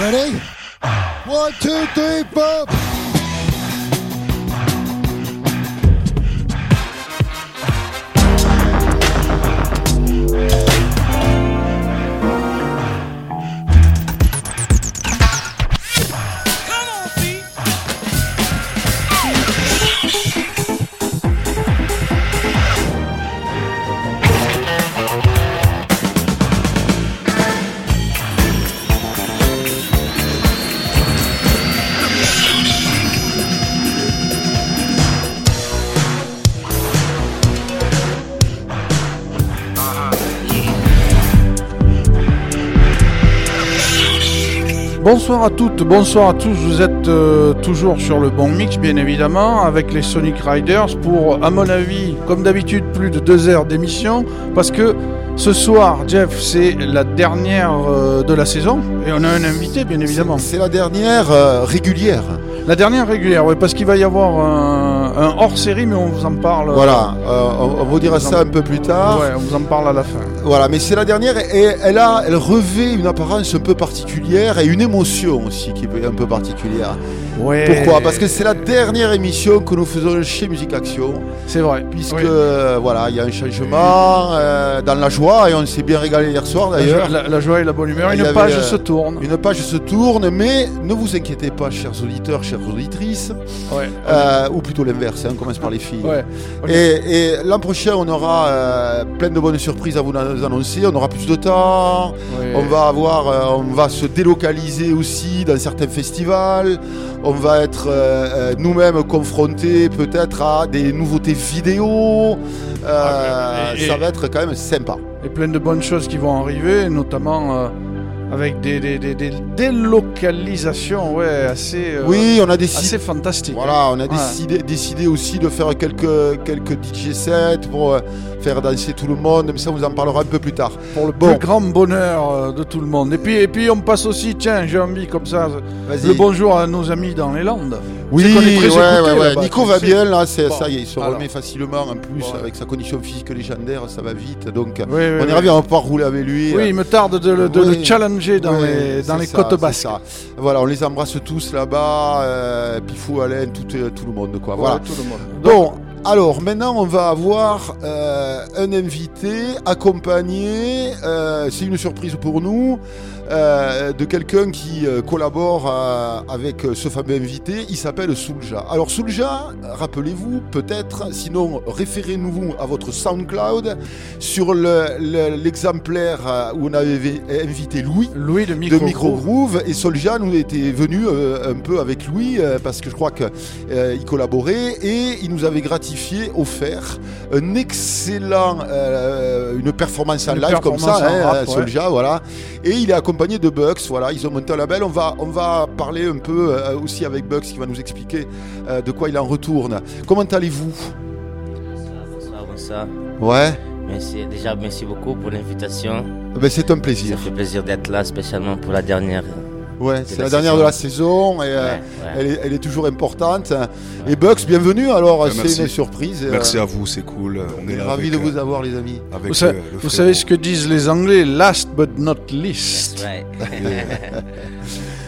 Ready? One, two, three, four. Bonsoir à toutes, bonsoir à tous. Vous êtes euh, toujours sur le bon mix, bien évidemment, avec les Sonic Riders pour, à mon avis, comme d'habitude, plus de deux heures d'émission. Parce que ce soir, Jeff, c'est la dernière euh, de la saison et on a un invité, bien évidemment. C'est la dernière euh, régulière. La dernière régulière, oui, parce qu'il va y avoir un, un hors-série, mais on vous en parle. Voilà, on, on vous dira ça un peu plus tard. Ouais, on vous en parle à la fin. Voilà, mais c'est la dernière et elle a, elle revêt une apparence un peu particulière et une émotion aussi qui est un peu particulière. Ouais. Pourquoi? Parce que c'est la dernière émission que nous faisons chez Musique Action, C'est vrai. puisque Oui. euh, voilà, il y a un changement euh, dans la joie et on s'est bien régalé hier soir d'ailleurs. la- la joie et la bonne humeur. Il Une page euh, se tourne. Une page se tourne, mais ne vous inquiétez pas, chers auditeurs, chères auditrices, Ouais. euh, ou plutôt l'inverse, hein, on commence par les filles. Ouais. Et, et l'an prochain, on aura plein de bonnes surprises à vous an- annoncer. On aura plus de temps. On va avoir, on va se délocaliser aussi dans certains festivals. On va être euh, euh, nous-mêmes confrontés peut-être à des nouveautés vidéo. Euh, Ah, et- ça va être quand même sympa. et plein de bonnes choses qui vont arriver, notamment avec des, des, des, des délocalisations ouais, assez, euh, oui, on a décidé. assez fantastiques. Voilà, on a Ouais. décidé, décidé aussi de faire quelques, quelques DJ sets pour euh, faire danser tout le monde, mais ça on vous en parlera un peu plus tard. Pour le Bon. plus grand bonheur euh, de tout le monde. Et puis, et puis on passe aussi, tiens, j'ai envie comme ça, le bonjour à nos amis dans les Landes. Oui, ouais, ouais, ouais. Nico tu va sais. bien là, c'est Bon, ça y est, il se alors. remet facilement en plus avec sa condition physique légendaire, ça va vite. Donc Oui, on est ravi, on va pouvoir rouler avec lui. Oui, il me tarde de le, de Oui. le challenger dans les, dans les ça, côtes ça. Voilà, on les embrasse tous là-bas, euh, Pifou, Alain, tout, euh, tout le monde quoi. Voilà. Tout le monde. Bon, alors maintenant on va avoir euh, un invité accompagné, euh, c'est une surprise pour nous, euh, de quelqu'un qui euh, collabore avec ce fameux invité, il s'appelle Soulja. Alors Soulja, rappelez-vous peut-être, sinon référez-nous à votre SoundCloud sur le- le- l'exemplaire euh, où on avait invité Louis Louis de de Micro, Groove et Solja nous était venu euh, un peu avec Louis euh, parce que je crois qu'il collaborait et il nous avait gratifié, offert un excellent, une performance en Une live comme ça, hein, rap, ouais. Solja, voilà. Et il est accompagné de Bucks, voilà, ils ont monté un label. On va, on va parler un peu euh, aussi avec Bucks qui va nous expliquer euh, de quoi il en retourne. Comment allez-vous? Bonsoir, bonsoir. Ouais, Merci, déjà, merci beaucoup pour l'invitation. ben, c'est un Ça plaisir. fait plaisir d'être là, spécialement pour la dernière. Ouais, C'est c'est la la dernière saison. de la saison et euh, Ouais, ouais. Elle, est, elle est toujours importante. Et Bucks, bienvenue. Alors, Ouais, c'est merci. une surprise. Merci Euh, à vous, c'est cool. On est là Ravi avec, de vous avoir, les amis. avec Vous, sa- euh, le vous frérot. savez ce que disent les Anglais Last but not least.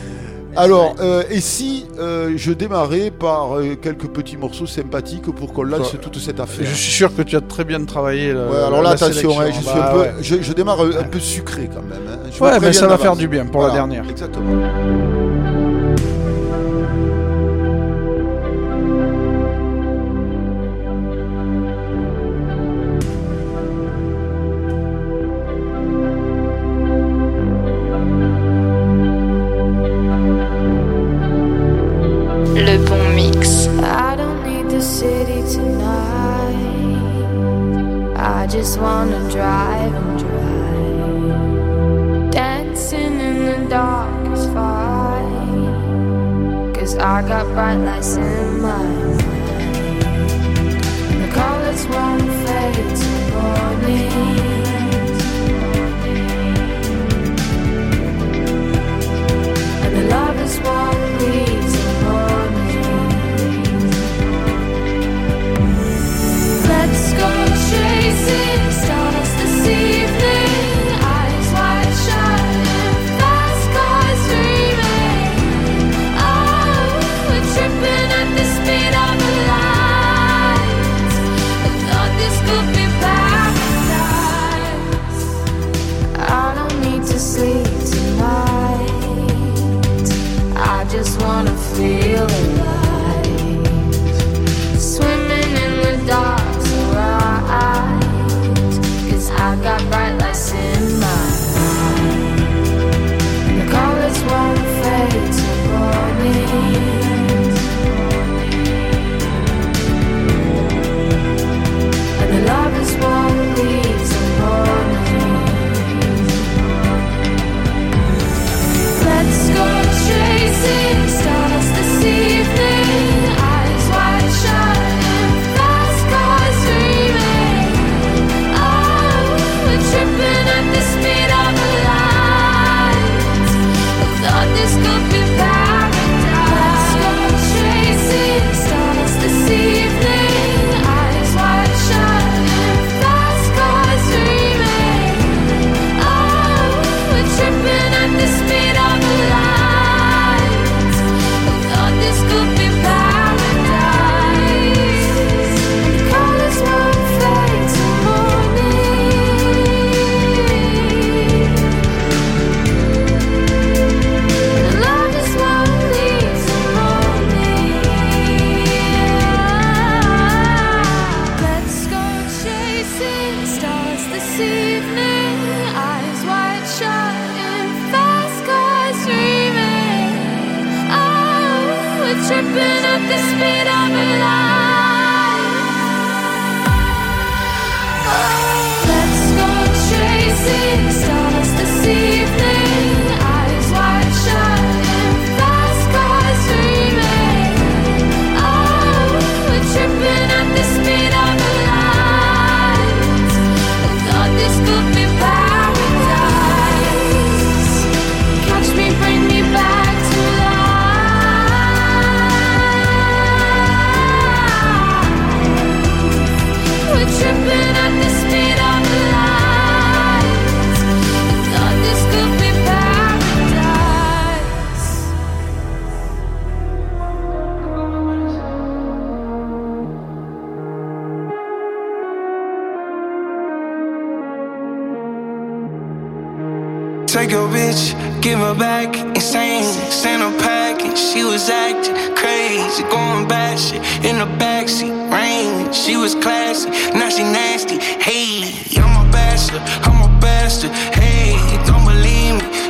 Alors, euh, et si euh, je démarrais par euh, quelques petits morceaux sympathiques pour qu'on lance Toi, toute cette affaire Je suis sûr que tu as très bien travaillé. le- Ouais, alors là, la attention, hein, je, suis Bah un peu, ouais. je, je démarre un peu sucré quand même. hein. Je Ouais, mais ça va faire du bien pour la dernière. Exactement. I'm a bastard. Hey, don't believe me,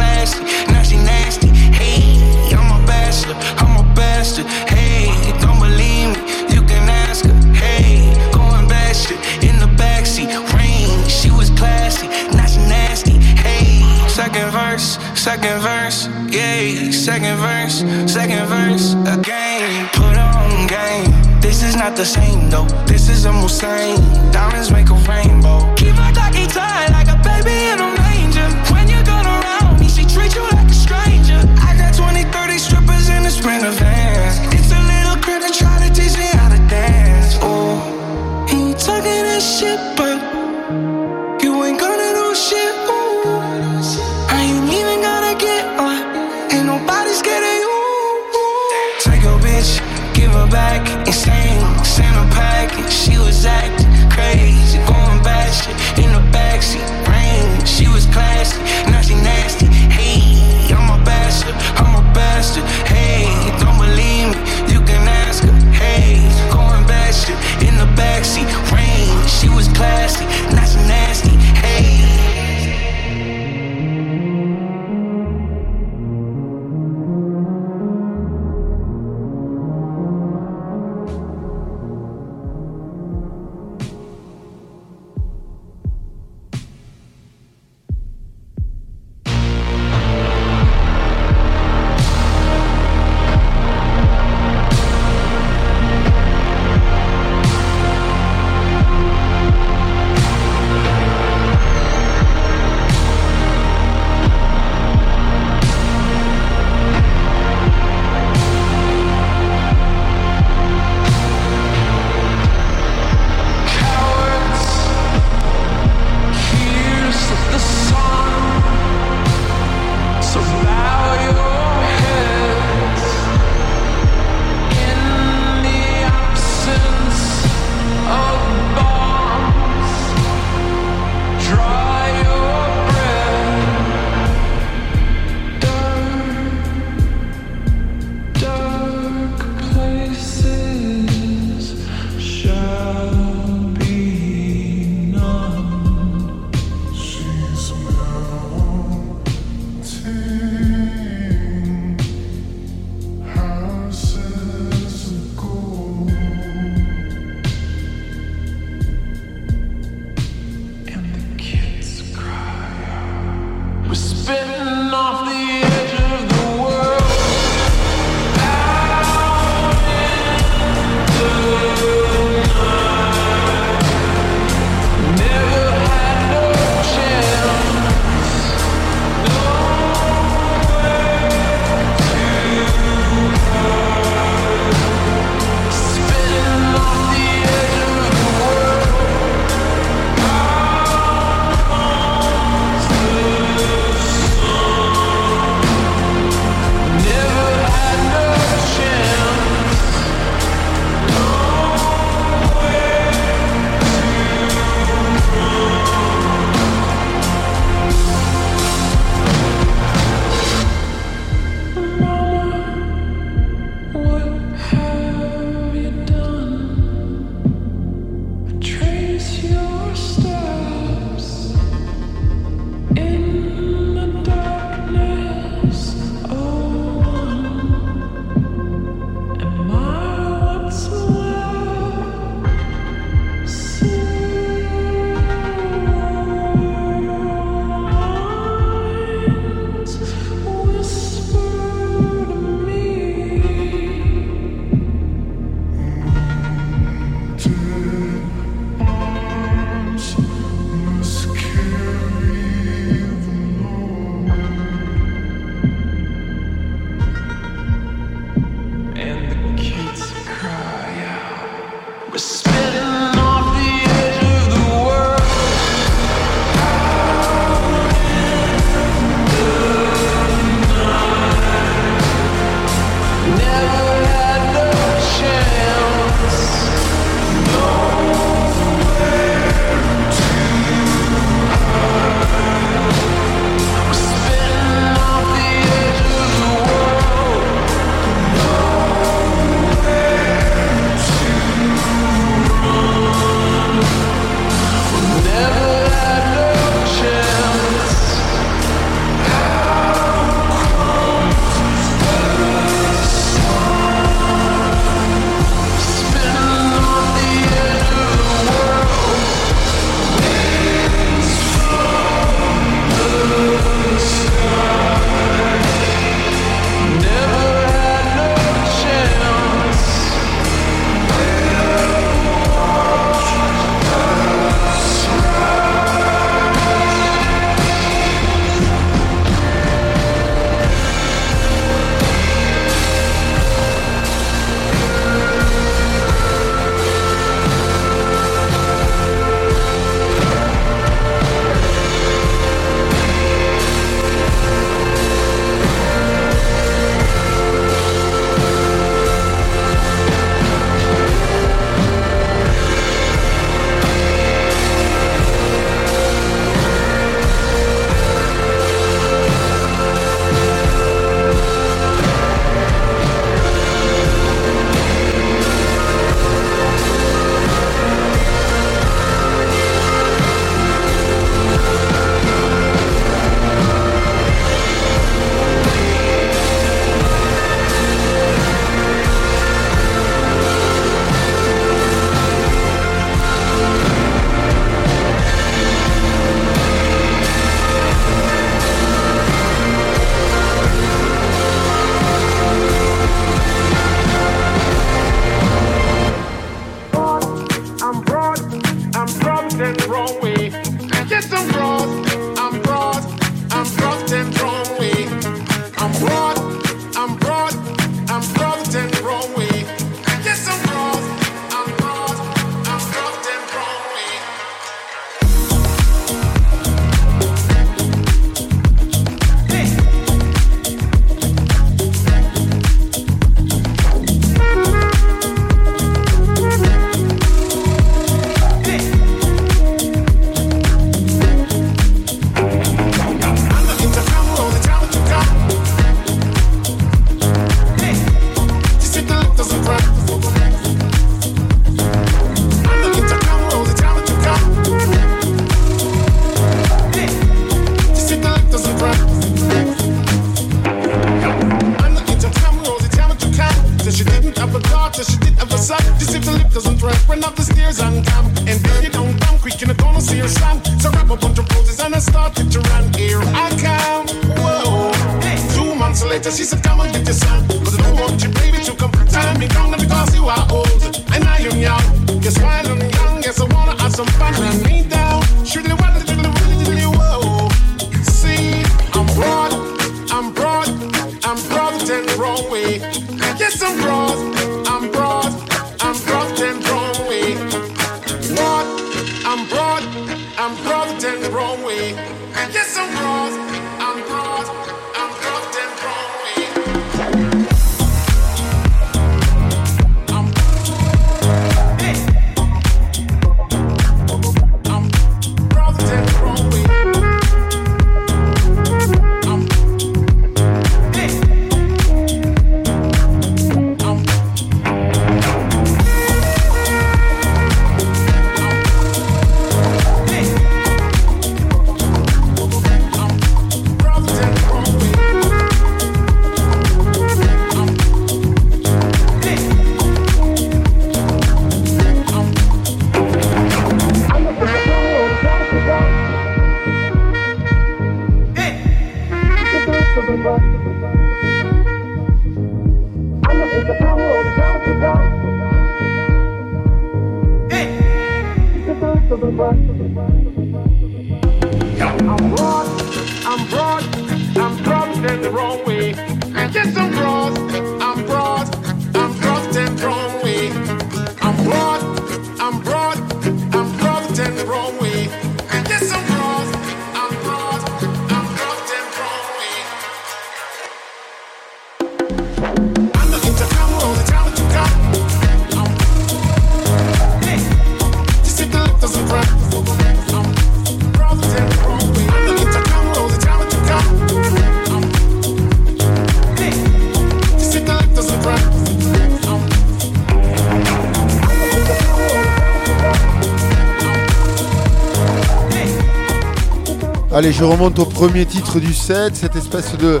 je remonte au premier titre du set, cette espèce de,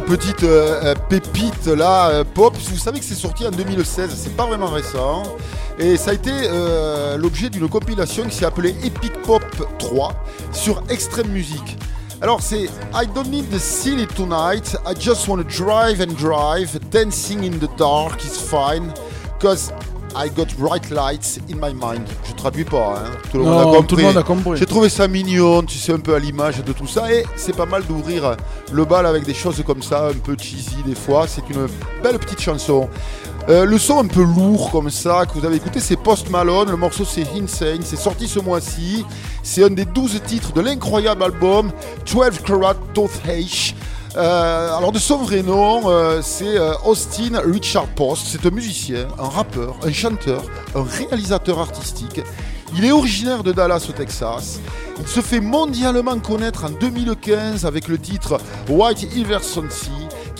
petite euh, euh, pépite là, euh, pop. Vous savez que c'est sorti en 2016, c'est pas vraiment récent. Et ça a été l'objet d'une compilation qui s'est appelée Epic Pop 3 sur Extreme Music. Alors c'est I don't need the city tonight, I just want to drive and drive, dancing in the dark is fine, cause I got bright lights in my mind. Je traduis pas, hein. tout le monde a Non, compris. tout le monde a compris. J'ai trouvé ça mignon, tu sais, un peu à l'image de tout ça. Et c'est pas mal d'ouvrir le bal avec des choses comme ça, un peu cheesy des fois. C'est une belle petite chanson. Euh, le son un peu lourd comme ça que vous avez écouté, c'est Post Malone. Le morceau c'est Insane. C'est sorti ce mois-ci. C'est un des 12 titres de l'incroyable album 12 Carat Toth H. Euh, alors de son vrai nom, euh, c'est Austin Richard Post. C'est un musicien, un rappeur, un chanteur, un réalisateur artistique. Il est originaire de Dallas au Texas. Il se fait mondialement connaître en 2015 avec le titre White Iverson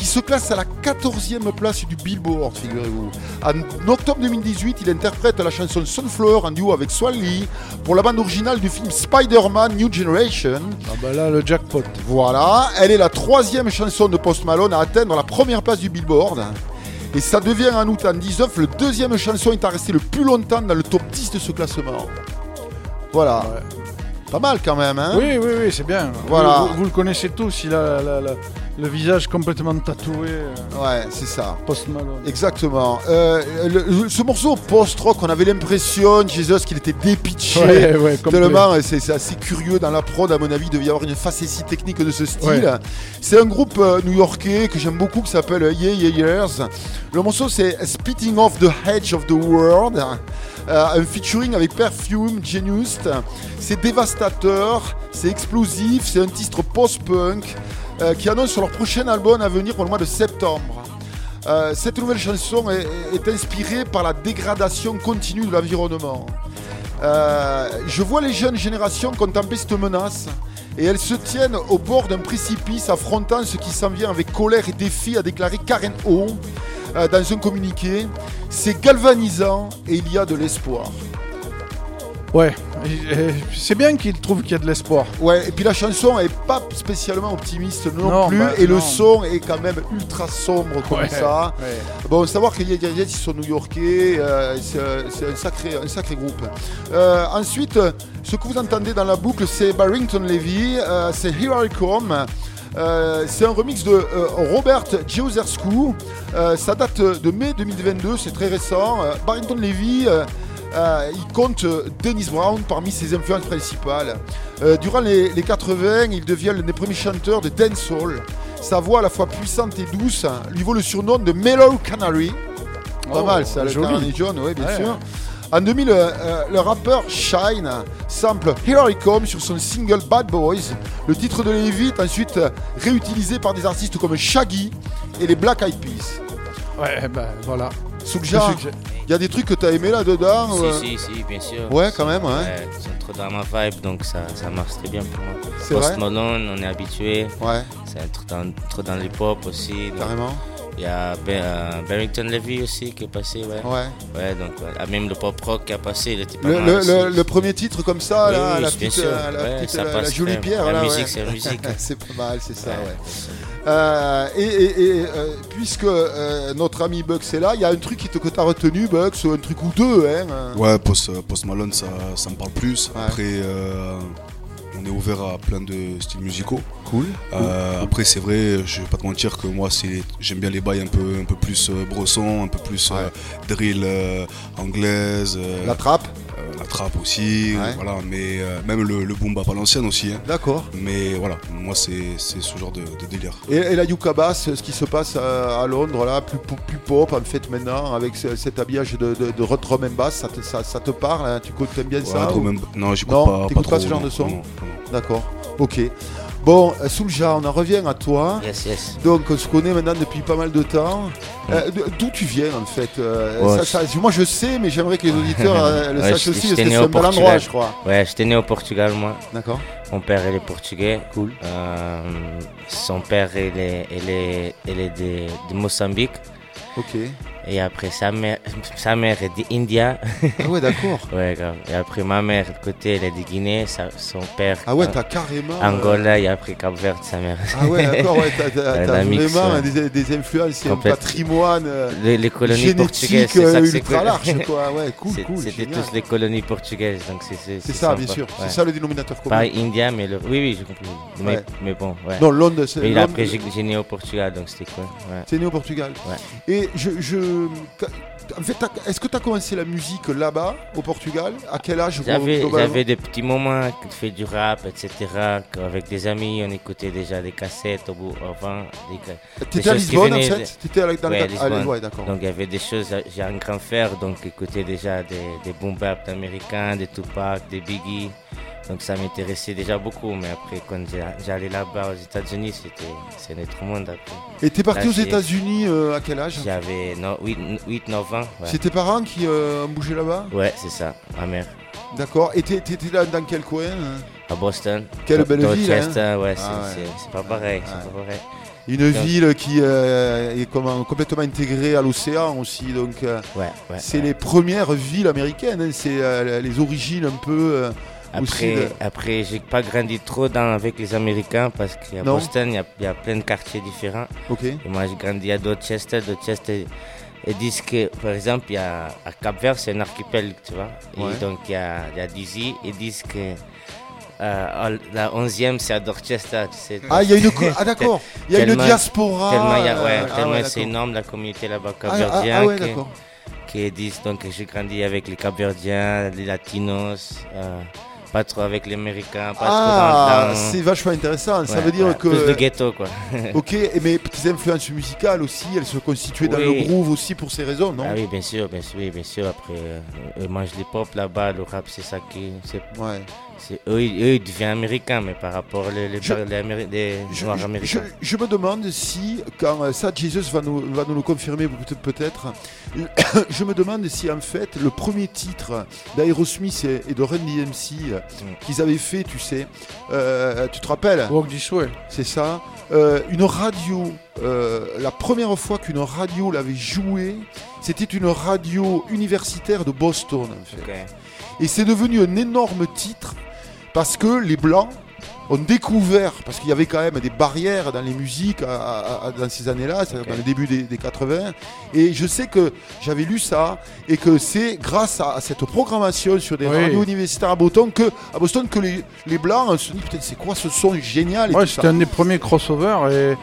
qui se classe à la 14e place du Billboard, figurez-vous. En octobre 2018, il interprète la chanson Sunflower en duo avec Swan Lee pour la bande originale du film Spider-Man New Generation. Ah bah là, le jackpot. Voilà, elle est la troisième chanson de Post Malone à atteindre la première place du Billboard. Et ça devient en août en 19 le deuxième chanson est à rester le plus longtemps dans le top 10 de ce classement. Voilà. Ouais. Pas mal quand même, hein? Oui, oui, oui, c'est bien. Voilà. Vous, vous- vous le connaissez tous, il a la- la- le visage complètement tatoué. euh, Ouais, c'est ça. Post Malone. Exactement. Euh, le- ce morceau post-rock, on avait l'impression, Jesus, qu'il était dépitché. Ouais, ouais. Tellement, c'est assez curieux dans la prod, à mon avis, il devait y avoir une facétie technique de ce style. Ouais. C'est un groupe euh, new-yorkais que j'aime beaucoup qui s'appelle Yeah Yeah Years. Le morceau c'est Spitting Off the Edge of the World, euh, un featuring avec Perfume Genius. C'est dévastateur, c'est explosif, c'est un titre post-punk euh, qui annonce leur prochain album à venir pour le mois de septembre. Euh, cette nouvelle chanson est, inspirée par la dégradation continue de l'environnement. Euh, je vois les jeunes générations contempler cette menace et elles se tiennent au bord d'un précipice affrontant ce qui s'en vient avec colère et défi, a déclaré Karen O dans un communiqué. C'est galvanisant et il y a de l'espoir. Ouais, c'est bien qu'il trouve qu'il y a de l'espoir. Ouais, et puis la chanson est pas spécialement optimiste non, Non, plus, bah, et le son est quand même ultra sombre comme Ouais, ça. ouais. Bon, savoir que les Guerriers, ils sont new-yorkais, euh, c'est un sacré, un sacré groupe. Euh, ensuite, ce que vous entendez dans la boucle, c'est Barrington Levy, euh, c'est Here I Come. Euh, c'est un remix de euh, Robert Geozerscu. Euh, ça date de mai 2022, c'est très récent. Barrington Levy, euh, il compte euh, Dennis Brown parmi ses influences principales. Euh, durant les, les 80, il devient l'un des premiers chanteurs de dancehall. Sa voix à la fois puissante et douce lui vaut le surnom de Mellow Canary. Pas Oh, mal ça, le. Canary John, oui bien Ouais. sûr. En 2000, euh, euh, le rappeur Shine sample Here I Come sur son single Bad Boys. Le titre de est ensuite réutilisé par des artistes comme Shaggy et les Black Eyed Peas. Ouais, ben voilà. Soulja, il y a des trucs que tu as aimé là-dedans Si, si, si, bien sûr. Ouais, quand même, ouais. C'est trop dans ma vibe, donc ça, ça marche très bien pour moi. C'est Post Malone, on est habitué. Ouais, C'est truc dans, trop dans l'hip-hop aussi. donc carrément. Il y a euh, Barrington Levy aussi qui est passé, ouais. Ouais. Ouais, donc ouais. Ah, même le pop rock qui a passé, il était pas Le, mal le- aussi. le- le premier titre comme ça, Oui, là, oui, la petite, euh, la, Ouais, petite, ça euh, la passe jolie pierre. La là, musique, ouais. c'est la musique. c'est pas mal, c'est ça. Euh, et et- et, euh, puisque euh, notre ami Bugs est là, il y a un truc qui te, que tu as retenu, Bugs, ou un truc ou deux, hein euh. Ouais, Post, Post Malone, ça, ça me parle plus. Ouais. Après, euh, on est ouvert à plein de styles musicaux. Cool. Euh, Après, c'est vrai, je vais pas te mentir que moi, j'aime bien les bails un peu, un peu plus euh, bresson, un peu plus euh, drill euh, anglaise, La trappe, la trappe aussi, Ouais. voilà. Mais même le, le boom bap à l'ancienne aussi. hein. d'accord. Mais voilà, moi, c'est, ce genre de, de délire. Et, et la Yuka Bass, ce qui se passe à, à Londres, là, plus, plus pop en fait maintenant, avec ce- cet habillage de, de, de rock drum and bass, ça te, ça, ça te parle hein? Tu aimes bien ça Ouais, trop ou- Non, j'écoute pas, pas trop. pas ce genre non, de son? Non, non, non. D'accord, ok. Bon, euh, Soulja, on en revient à toi. Yes, yes. Donc on se connaît maintenant depuis pas mal de temps. Euh, d- D'où tu viens en fait euh, Ouais, ça- ça- Moi je sais, mais j'aimerais que les auditeurs euh, le Ouais, sachent aussi, parce que né c'est au un bel endroit Portugal. je crois. Ouais, j'étais né au Portugal, moi. D'accord Mon père, il est portugais. Cool. son père, il est, il est, il est de, de Mozambique. Ok. Et après, sa mère, sa mère est d'India. Ah ouais, d'accord. ouais, grave. Et après, ma mère, de côté, elle est de Guinée. sa- son père, Ah ouais, euh, t'as carrément. euh, Angola. Et après, Cap Vert, sa mère. Ah ouais, d'accord, ouais, t'as, vraiment ouais. des, des influences, un patrimoine euh, Les, les colonies portugaises, c'est ça ultra cool. large, quoi. Ouais, cool, cool. C'était tous les colonies portugaises. Donc, c'est, ça, sympa. bien sûr. Ouais. C'est ça le dénominateur commun. Pas India, mais le. Oui, oui, j'ai compris. Mais, mais bon, ouais. Non, Londres, c'est. Et Londres, après, j'ai, né au Portugal, donc c'était cool. Ouais. C'est né au Portugal. Et je. En fait, t'as- est-ce que tu as commencé la musique là-bas, au Portugal? À quel âge J'avais, des petits moments fait du rap, etc. Avec des amis, on écoutait déjà des cassettes au bout, ca- T'étais à Lisbonne, en fait? T'étais à dans Ouais, à Lisbonne. ah, ouais, d'accord. Donc il y avait des choses, j'ai un grand frère, donc écoutait déjà des, des boom bap américains, des Tupac, des Biggie. Donc ça m'intéressait déjà beaucoup, mais après quand j'ai- j'allais là-bas aux États-Unis, c'était c'est autre monde après. Et t'es parti Là, aux États-Unis euh, à quel âge? J'avais 8-9 ans. Ouais, C'est tes parents qui euh, ont bougé là-bas? Ouais, c'est ça, ma mère. D'accord. Et t'étais là dans quel coin hein? À Boston. Quelle belle ville, Dorchester, ouais, c'est, Ah ouais. c'est- pas pareil, c'est pas pareil. Une Donc- ville qui euh, est comment- complètement intégrée à l'océan aussi. Donc, Ouais, ouais. c'est les premières villes américaines. hein, C'est les origines un peu. Après, de- après j'ai pas grandi trop dans, avec les Américains parce qu'à. Boston, il y a, il y a plein de quartiers différents. Ok. Et moi, j'ai grandi à Dorchester. Dorchester, ils disent que, par exemple, il y a, à Cap-Vert, c'est un archipel, tu vois. Ouais. Et donc, il y a, y a Dizzy. Ils disent que euh, la 11e, c'est à Dorchester, tu sais. Ah, il y a une. Ah, d'accord. Il y a une Tellement- diaspora. Tellement, il y a- ouais, ah tellement ouais, c'est énorme la communauté là-bas Ah, ah, capverdienne ah ouais, d'accord. qui disent donc que j'ai grandi avec les Capverdiens, les Latinos, euh, pas trop avec les Américains, pas Ah, trop dans, c'est vachement intéressant. Ça veut dire ouais, que. plus de ghetto quoi. Ok, et mais tes influences musicales aussi, elles se constituaient dans le groove aussi pour ces raisons, non ah oui, bien sûr, bien sûr, bien sûr. Après, euh, les pop là-bas, le rap, c'est ça qui, c'est, Ouais. C'est eux, ils- eux, ils deviennent américains, mais par rapport les, les, Je- les Améri- les Je, noirs je- américains. je- je me demande si, quand euh, ça, Jesus va nous, va nous le confirmer peut- peut-être, je me demande si en fait le premier titre d'Aerosmith et, et de Run DMC euh, Mm. qu'ils avaient fait, tu sais, euh, tu te rappelles Walk This Way. C'est ça. Euh, une radio, euh, la première fois qu'une radio l'avait joué, c'était une radio universitaire de Boston en fait. Et c'est devenu un énorme titre parce que les Blancs ont découvert, parce qu'il y avait quand même des barrières dans les musiques à- à- à- dans ces années-là, dans le début des, des 80. Et je sais que j'avais lu ça et que c'est grâce à, cette programmation sur des Oui. radios universitaires à Boston que, à Boston, que les, les Blancs se sont dit c'est quoi ce son génial Ouais, c'était un des premiers crossovers et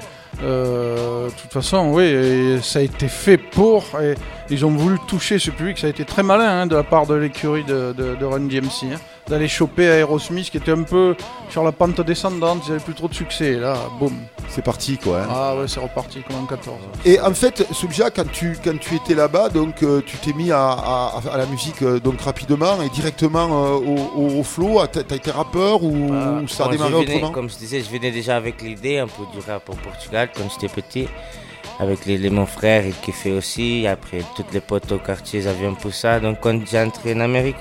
euh, de toute façon, oui, ça a été fait pour. Et ils ont voulu toucher ce public. Ça a été très malin hein, de la part de l'écurie de, de, de Run DMC hein, d'aller choper Aerosmith qui était un peu sur la pente descendante. Ils n'avaient plus trop de succès. Et là, boum. C'est parti quoi. hein. Ah ouais, c'est reparti comme en 14. Et en fait, Soubja, quand tu, quand tu étais là-bas, donc euh, tu t'es mis à, à- à la musique euh, donc rapidement et directement euh, au, au, au flow. T'as été rappeur ou, Bah, ou ça a démarré venais- autrement Comme je disais, je venais déjà avec l'idée un peu du rap au Portugal quand j'étais petit. Avec les, les- mon frère, il kiffait aussi. Après, toutes les potes au quartier, ils avaient un peu ça. Donc, quand j'ai entré en Amérique,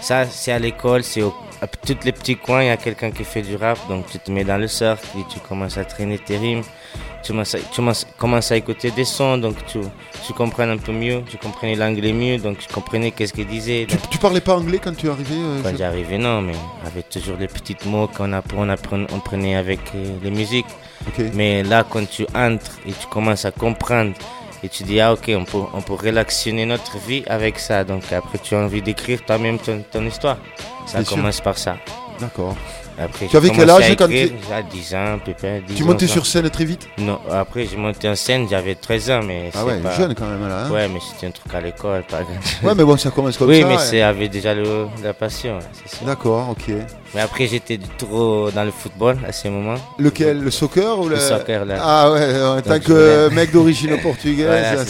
ça, c'est à l'école, c'est au- à tous les petits coins, il y a quelqu'un qui fait du rap. Donc, tu te mets dans le cercle et tu commences à traîner tes rimes. Tu commences à, tu commences- commences à écouter des sons, donc tu, tu comprends un peu mieux. Tu comprenais l'anglais mieux, donc tu comprenais qu'est-ce qu'il disait. tu, parlais pas anglais quand tu euh, quand je- j'arrivais, non, mais avec toujours les petits mots qu'on appre- on, prenait avec euh, les musiques. Mais là, quand tu entres et tu commences à comprendre et tu dis, ah ok, on peut, on peut relaxionner notre vie avec ça. Donc après, tu as envie d'écrire toi-même ton, ton histoire. Ça sûr. commence par ça. D'accord. Après, Tu avais quel âge à quand tu- J'ai 10 ans, à près. 10 Tu montais sur scène très vite? Non, après, j'ai monté en scène, j'avais 13 ans, mais Ah ouais, pas... jeune quand même là. hein. Ouais, mais c'était un truc à l'école, pas Ouais, mais bon, ça commence comme Oui, ça. mais ouais. c'est avait déjà le, la passion. D'accord, ok. Mais après, j'étais trop dans le football à ce moment. Lequel Le soccer ou le, Le soccer, là. Ah ouais, en tant que mec d'origine portugaise,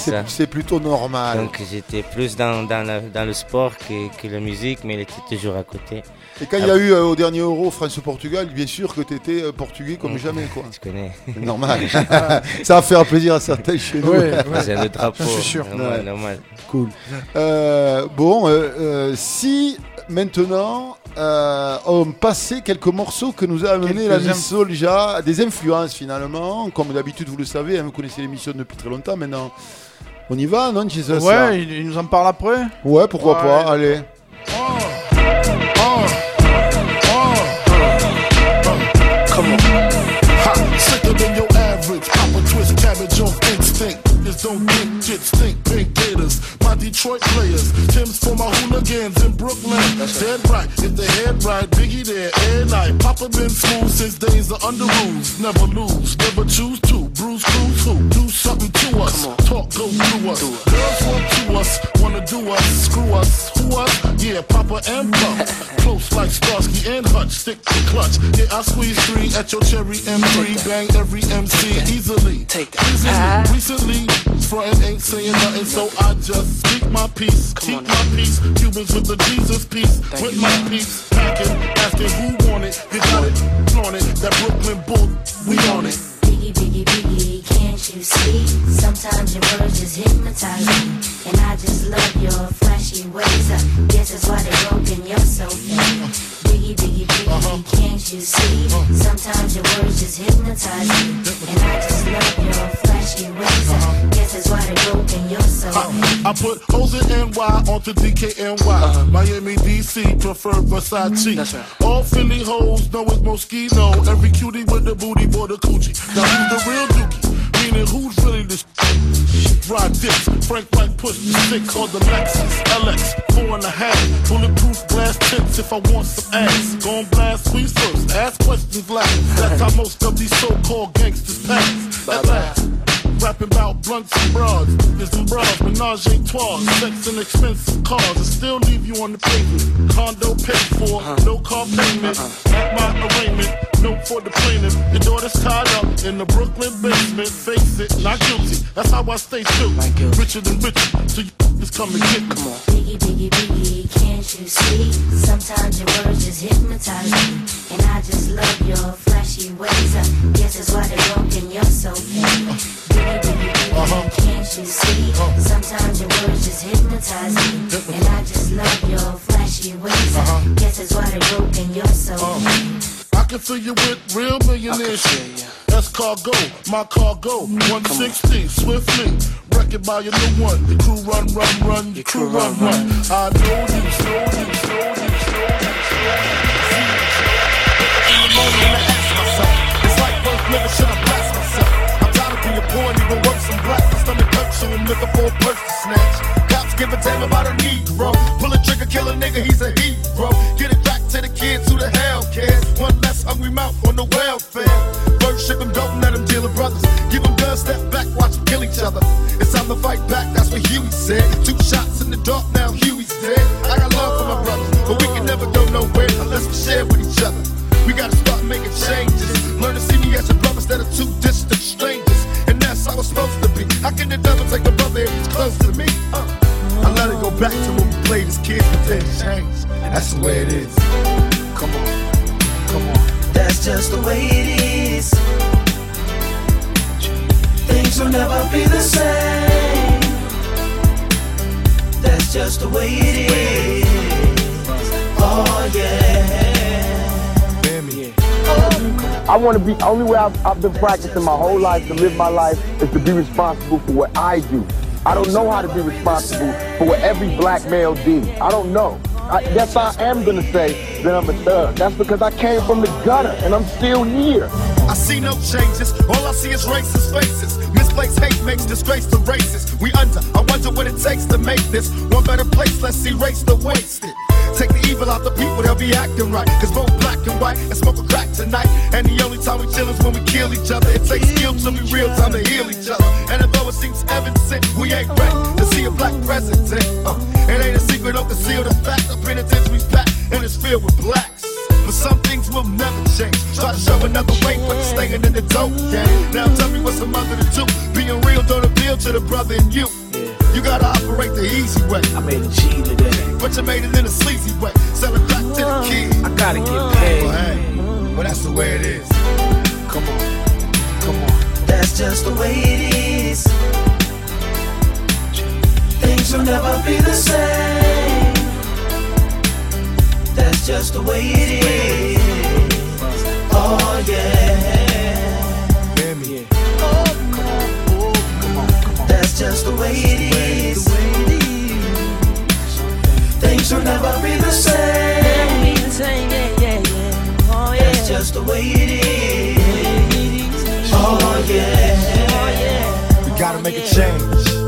Voilà, c'est plutôt normal. Donc j'étais plus dans, dans, la- dans le sport que, que la musique, mais il était toujours à côté. Et quand il y a eu euh, au dernier Euro France-Portugal, bien sûr que tu étais portugais comme Mm. jamais, quoi. Tu connais normal. ça va faire plaisir à certains chez nous. Ouais, ouais. C'est le drapeau. Je suis sûr. Normal, Ouais. normal. Cool. Euh, bon, euh, euh, si maintenant euh, on passait quelques morceaux que nous a amené l'ami inf- Solja, des influences finalement, comme d'habitude vous le savez, hein, vous connaissez l'émission depuis très longtemps maintenant. On y va, non, Jesus là Ouais, il, il nous en parle après. Ouais, pourquoi Ouais. pas, allez. Come on. Ha, sicker than your average. Papa twist cabbage on instinct. Just don't think shit stink. Pink gators. My Detroit players. Tim's for my hooligans in Brooklyn. Dead right. If the head right, Biggie there. And night. Papa been smooth since days of under rules. Never lose. Never choose to. Bruise, cruise who? Do something to us. Talk, go through us. Girls want to us. Wanna do us. Screw us. Who us? Yeah, Papa and Pump. Close like Starsky and Hutch. Stick to clutch. Yeah, I squeeze three at your cherry M3. Bang every MC easily. Take that. Easily. Recently, frontin' ain't saying nothing, so I just speak my peace. Keep my peace. Cubans with the Jesus peace. with my peace. Packing, asking who want it. You got it. Flaunt it. That Brooklyn bull. We on it. Biggie, biggie, biggie, can't you see? Sometimes your words just hypnotize me. And I just love your flashy ways. I guess that's why they're broken, you're so fake. Biggie, biggie, biggie, uh-huh. can't you see? Uh-huh. Sometimes your words just hypnotize me. And I just love your flashy ways. I guess that's why they're broken, you're so fake. Uh, I put hoes in NY onto DKNY. Miami, DC, prefer Versace. That's right. All Philly hoes know it's Moschino. Every cutie with the booty, boy, the coochie. Now who's the real dookie? Meaning who's really the shit? Ride dips, Frank White push the six or the Lexus LX, four and a half. Bulletproof glass tips if I want some ass. Gon' blast squeeze first, ask questions last. That's how most of these so-called gangsters pass. At last. Rapping about blunts and bras, there's some bras, menage a trois, sex and expensive cars, I still leave you on the pavement. Condo paid for, no car payment. At my arraignment, note for the plaintiff. Your daughter's tied up in the Brooklyn basement. Face it, not guilty. That's how I stay true. Richer than richer, so you just come and get me. Come on. Biggie, biggie, biggie, can't you see? Sometimes your words just hypnotize me. And I just love your flashy ways. I guess that's why they're broken, you're so fake. Biggie, biggie, uh-huh. can't you see? Uh-huh. Sometimes your words just hypnotize me. And I just love your flashy ways. I uh-huh. guess that's why they're broken, you're so fake. I can fill you with real millionaire shit. That's cargo, my cargo, 160, swiftly. Wreck it by your new one. Your crew run, run, run, your crew run, run. I know you, slow you, slow you, slow you. I'm only gonna ask myself. It's like birth living, should I blast myself? I'm tired of being poor and even worse, I'm black. My stomach hurts, so I'm looking for a purse to snatch. Cops give a damn about a Negro. Pull a trigger, kill a nigga, he's a hero. Get it to the kids who the hell cares. One less hungry mouth on the welfare. First ship them, don't let them deal with brothers. Give them guns, step back, watch them kill each other. It's time to fight back, that's what Huey said. Two shots in the dark, now Huey's dead. I got love for my brothers, but we can never go nowhere unless we share with each other. We gotta start making changes. Learn to see me as a brother instead of two distant strangers. And that's how it's supposed to be. How can the devil take a brother if he's close to me? Uh, I let it go back to when we played as kids, but then it changed. And that's the way it is. Come on, come on. That's just the way it is. Things will never be the same. That's just the way it is. Oh yeah. I want to be, only way I've, I've been practicing my whole life to live my life is to be responsible for what I do. I don't know how to be responsible for what every black male did. I don't know. I guess I am gonna say that I'm a thug. That's because I came from the gutter and I'm still here. I see no changes. All I see is racist faces. Misplaced hate makes disgrace to races. We under. I wonder what it takes to make this one better place. Let's erase the wasted. Take the evil out the people, they'll be acting right. Cause both black and white and smoke a crack tonight. And the only time we chill is when we kill each other. It takes skill to be real time to heal each other. And although it seems evident, we ain't ready to see a black president. Uh, it ain't a secret, don't conceal the fact. The penitentiary's packed and it's filled with blacks. But some things will never change. Try to show another way, but you're staying in the dope game. Now tell me what's the mother to do. Being real don't appeal to the brother in you. You gotta operate the easy way. I made a G today. But you made it in a sleazy way. Sell it back to the kids. I gotta get Well, paid. hey, well, that's the way it is. Come on, come on. That's just the way it is. Things will never be the same. That's just the way it is. Oh yeah. Damn yeah. Oh, That's just the way it is. Things will never be the same. That's just the way it is. Oh, oh yeah. We gotta make a change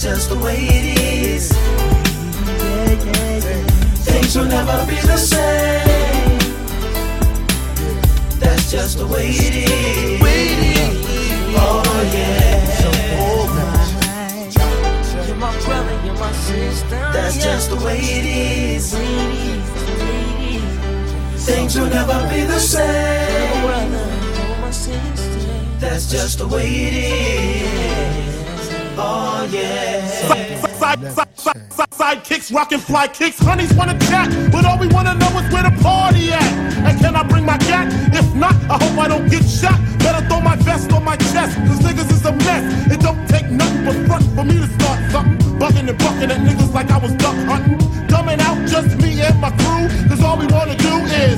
That's just the way it is. Things will never be the same. That's just the way it is. Oh yeah. You're my brother, you're my sister. That's just the way it is. Things will never be the same. That's just the way it is. Oh yeah. Side, kicks, rockin' fly kicks. Honeys wanna chat, but all we wanna know is where the party at. And can I bring my cat? If not, I hope I don't get shot. Better throw my vest on my chest, cause niggas is a mess. It don't take nothing but front for me to start something. Bugging and bucking at niggas like I was duck hunting. Coming out just me and my crew, cause all we wanna do is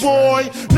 boy.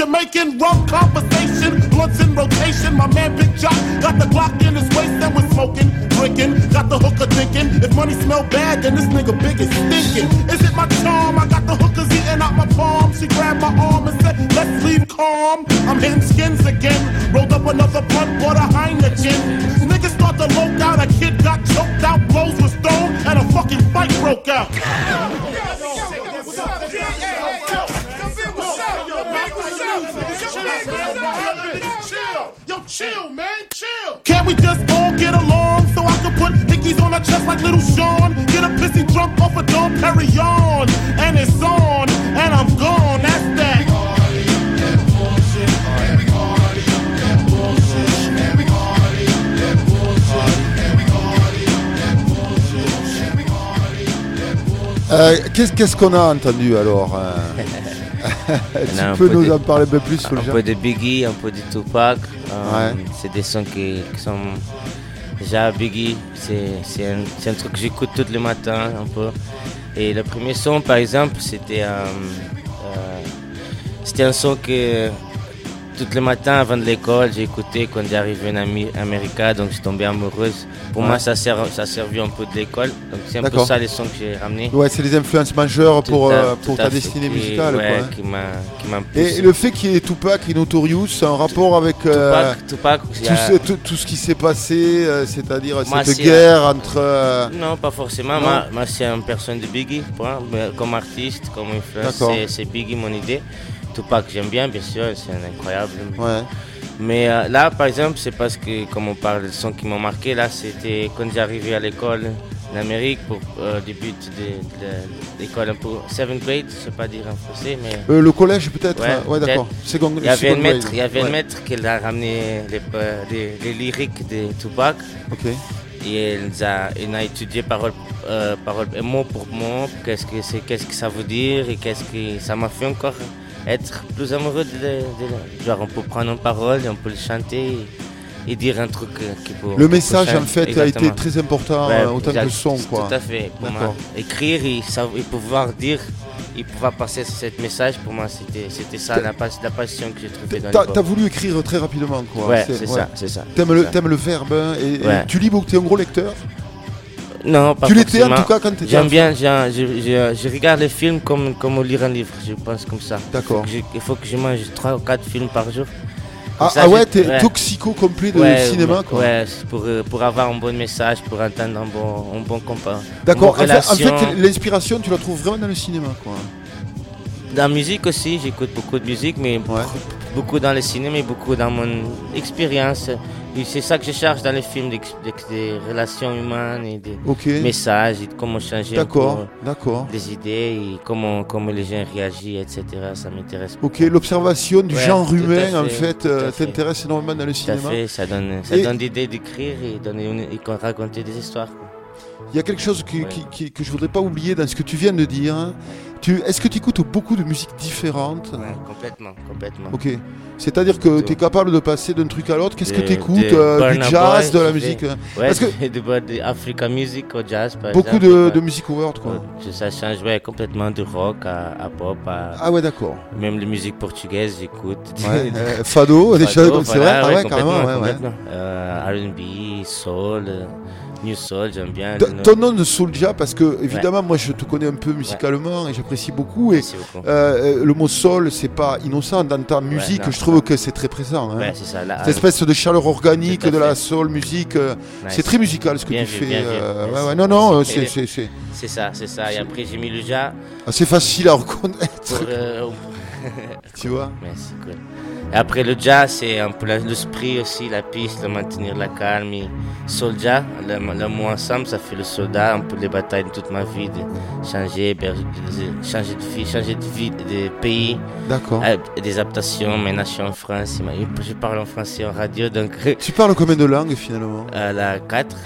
Jamaican rum conversation. Blunts in rotation. My man Big Jock got the Glock in his waist and we're smoking, drinking. Got the hooker thinking. If money smell bad, then this nigga big Qu'est-ce qu'on a entendu alors un Tu peux peu nous de- en parler un peu plus sur le Un genre peu de Biggie, un peu de Tupac. euh, C'est des sons qui, qui sont. Déjà, Biggie, c'est un, un truc que j'écoute tous les matins un peu. Et le premier son, par exemple, c'était euh, euh, c'était un son que tous les matins avant de l'école, j'ai écouté quand j'arrivais en Ami- Amérique, donc je suis tombée amoureuse. Pour Ouais. moi, ça sert, ça a servi un peu de l'école. Donc c'est un peu ça les sons que j'ai ramenés. Ouais, c'est les influences majeures Tout pour, à- euh, pour ta destinée musicale. ouais, quoi, hein. qui m'a Et poussé. le fait qu'il y ait Tupac et Notorious, c'est un rapport avec euh, Tupac, tout, a- ce, tout- tout ce qui s'est passé, euh, c'est-à-dire cette guerre entre. euh, Non, pas forcément. Non Moi, moi, c'est une personne de Biggie, point. Comme artiste, comme influence, c'est- Biggie mon idée. Tupac, j'aime bien, bien sûr, c'est incroyable. Ouais. Mais euh, là, par exemple, c'est parce que, comme on parle de sons qui m'ont marqué, là, c'était quand j'arrivais à l'école en Amérique pour euh, début de, de l'école un peu 7th grade, je sais pas dire en français, mais. Euh, le collège peut-être? Ouais, Ouais, d'accord. Il y avait un maître, il y avait un Ouais. maître qui a ramené les, les, les lyriques de Tupac. Ok. Et il a, il a étudié parole, parole, mot pour mot, qu'est-ce que, c'est, qu'est-ce que ça veut dire et qu'est-ce que ça m'a fait encore être plus amoureux de, de- de- Genre, on peut prendre une parole et on peut le chanter et, et dire un truc euh, qui peut. Le message, peut en fait, a été très important, Ouais, autant que le exact- son, quoi. Tout à fait. Pour moi, D'accord. écrire et, et pouvoir dire et pouvoir passer ce message, pour moi, c'était, c'était ça la, pas- la passion que j'ai trouvée dans T'as voulu écrire très rapidement, quoi. Ouais, c'est ça, c'est ça, T'aimes le, le verbe hein, et, tu lis beaucoup. T'es un gros lecteur. Non, pas Tu l'étais en tout cas quand t'étais J'aime enfant. bien, je, je- je regarde les films comme, comme lire un livre, je pense comme ça. D'accord. Il faut que je mange 3 ou 4 films par jour. Ah, ça, ah ouais, t'es toxico complet de Ouais, cinéma, ouais, quoi. Ouais, pour, euh, pour avoir un bon message, pour entendre un bon, un bon compas. D'accord. En fait, en fait, l'inspiration, tu la trouves vraiment dans le cinéma, quoi. Dans la musique aussi, j'écoute beaucoup de musique, mais beaucoup dans le cinéma et beaucoup dans mon expérience. Et c'est ça que je cherche dans les films, des, relations humaines et des messages et comment changer D'accord, d'accord. des idées et comment, comment les gens réagissent, etc. Ça m'intéresse Ok, l'observation du Ouais, genre humain, en fait, euh, fait. t'intéresse énormément dans le Tout à cinéma. fait, ça donne, ça Et- donne l'idée d'écrire et, donner et raconter des histoires. Il y a quelque chose qui- qui- qui- que je voudrais pas oublier dans ce que tu viens de dire. hein. Tu, Est-ce que tu écoutes beaucoup de musiques différentes Ouais, complètement, complètement. Ok. C'est-à-dire que tu es capable de passer d'un truc à l'autre. Qu'est-ce que De- tu écoutes de Du jazz, Boy, de la musique euh, Ouais, Parce que de, de, de Africa Music au jazz, par beaucoup exemple. de, de musique world, quoi. Ça change ouais, complètement du rock à, à pop. À... Ah ouais, d'accord. Même les musiques portugaises, j'écoute. Ouais, euh, fado, des choses comme- c'est vrai Ah ouais, carrément, ouais, ouais. complètement. Euh, R&B, soul, euh, new soul, j'aime bien. T- Ton nom de Soulja, parce que évidemment, moi je te connais un peu musicalement et j'apprécie beaucoup. Et Merci beaucoup. euh, euh, le mot soul, c'est pas innocent dans ta musique. non, je trouve que c'est très présent. hein. Ça, là, Cette espèce de chaleur organique de la soul musique, euh, Nice. c'est très musical ce que Bien tu vu, fais. euh, non, non, euh, c'est- c'est ça, c'est ça. Et après, j'ai mis le ja. c'est facile à reconnaître. Pour, euh, Tu vois? Merci, cool. Et après, le jazz, c'est un peu l'esprit aussi, la piste, de maintenir la calme. Et soldier, le, le mot ensemble, ça fait le soldat, un peu les batailles de toute ma vie, de changer, de- changer de vie, changer de vie, de pays. D'accord. Euh, des adaptations, maintenant je suis en France, je parle en français en radio, donc... Tu parles combien de langues finalement? Euh, la 4.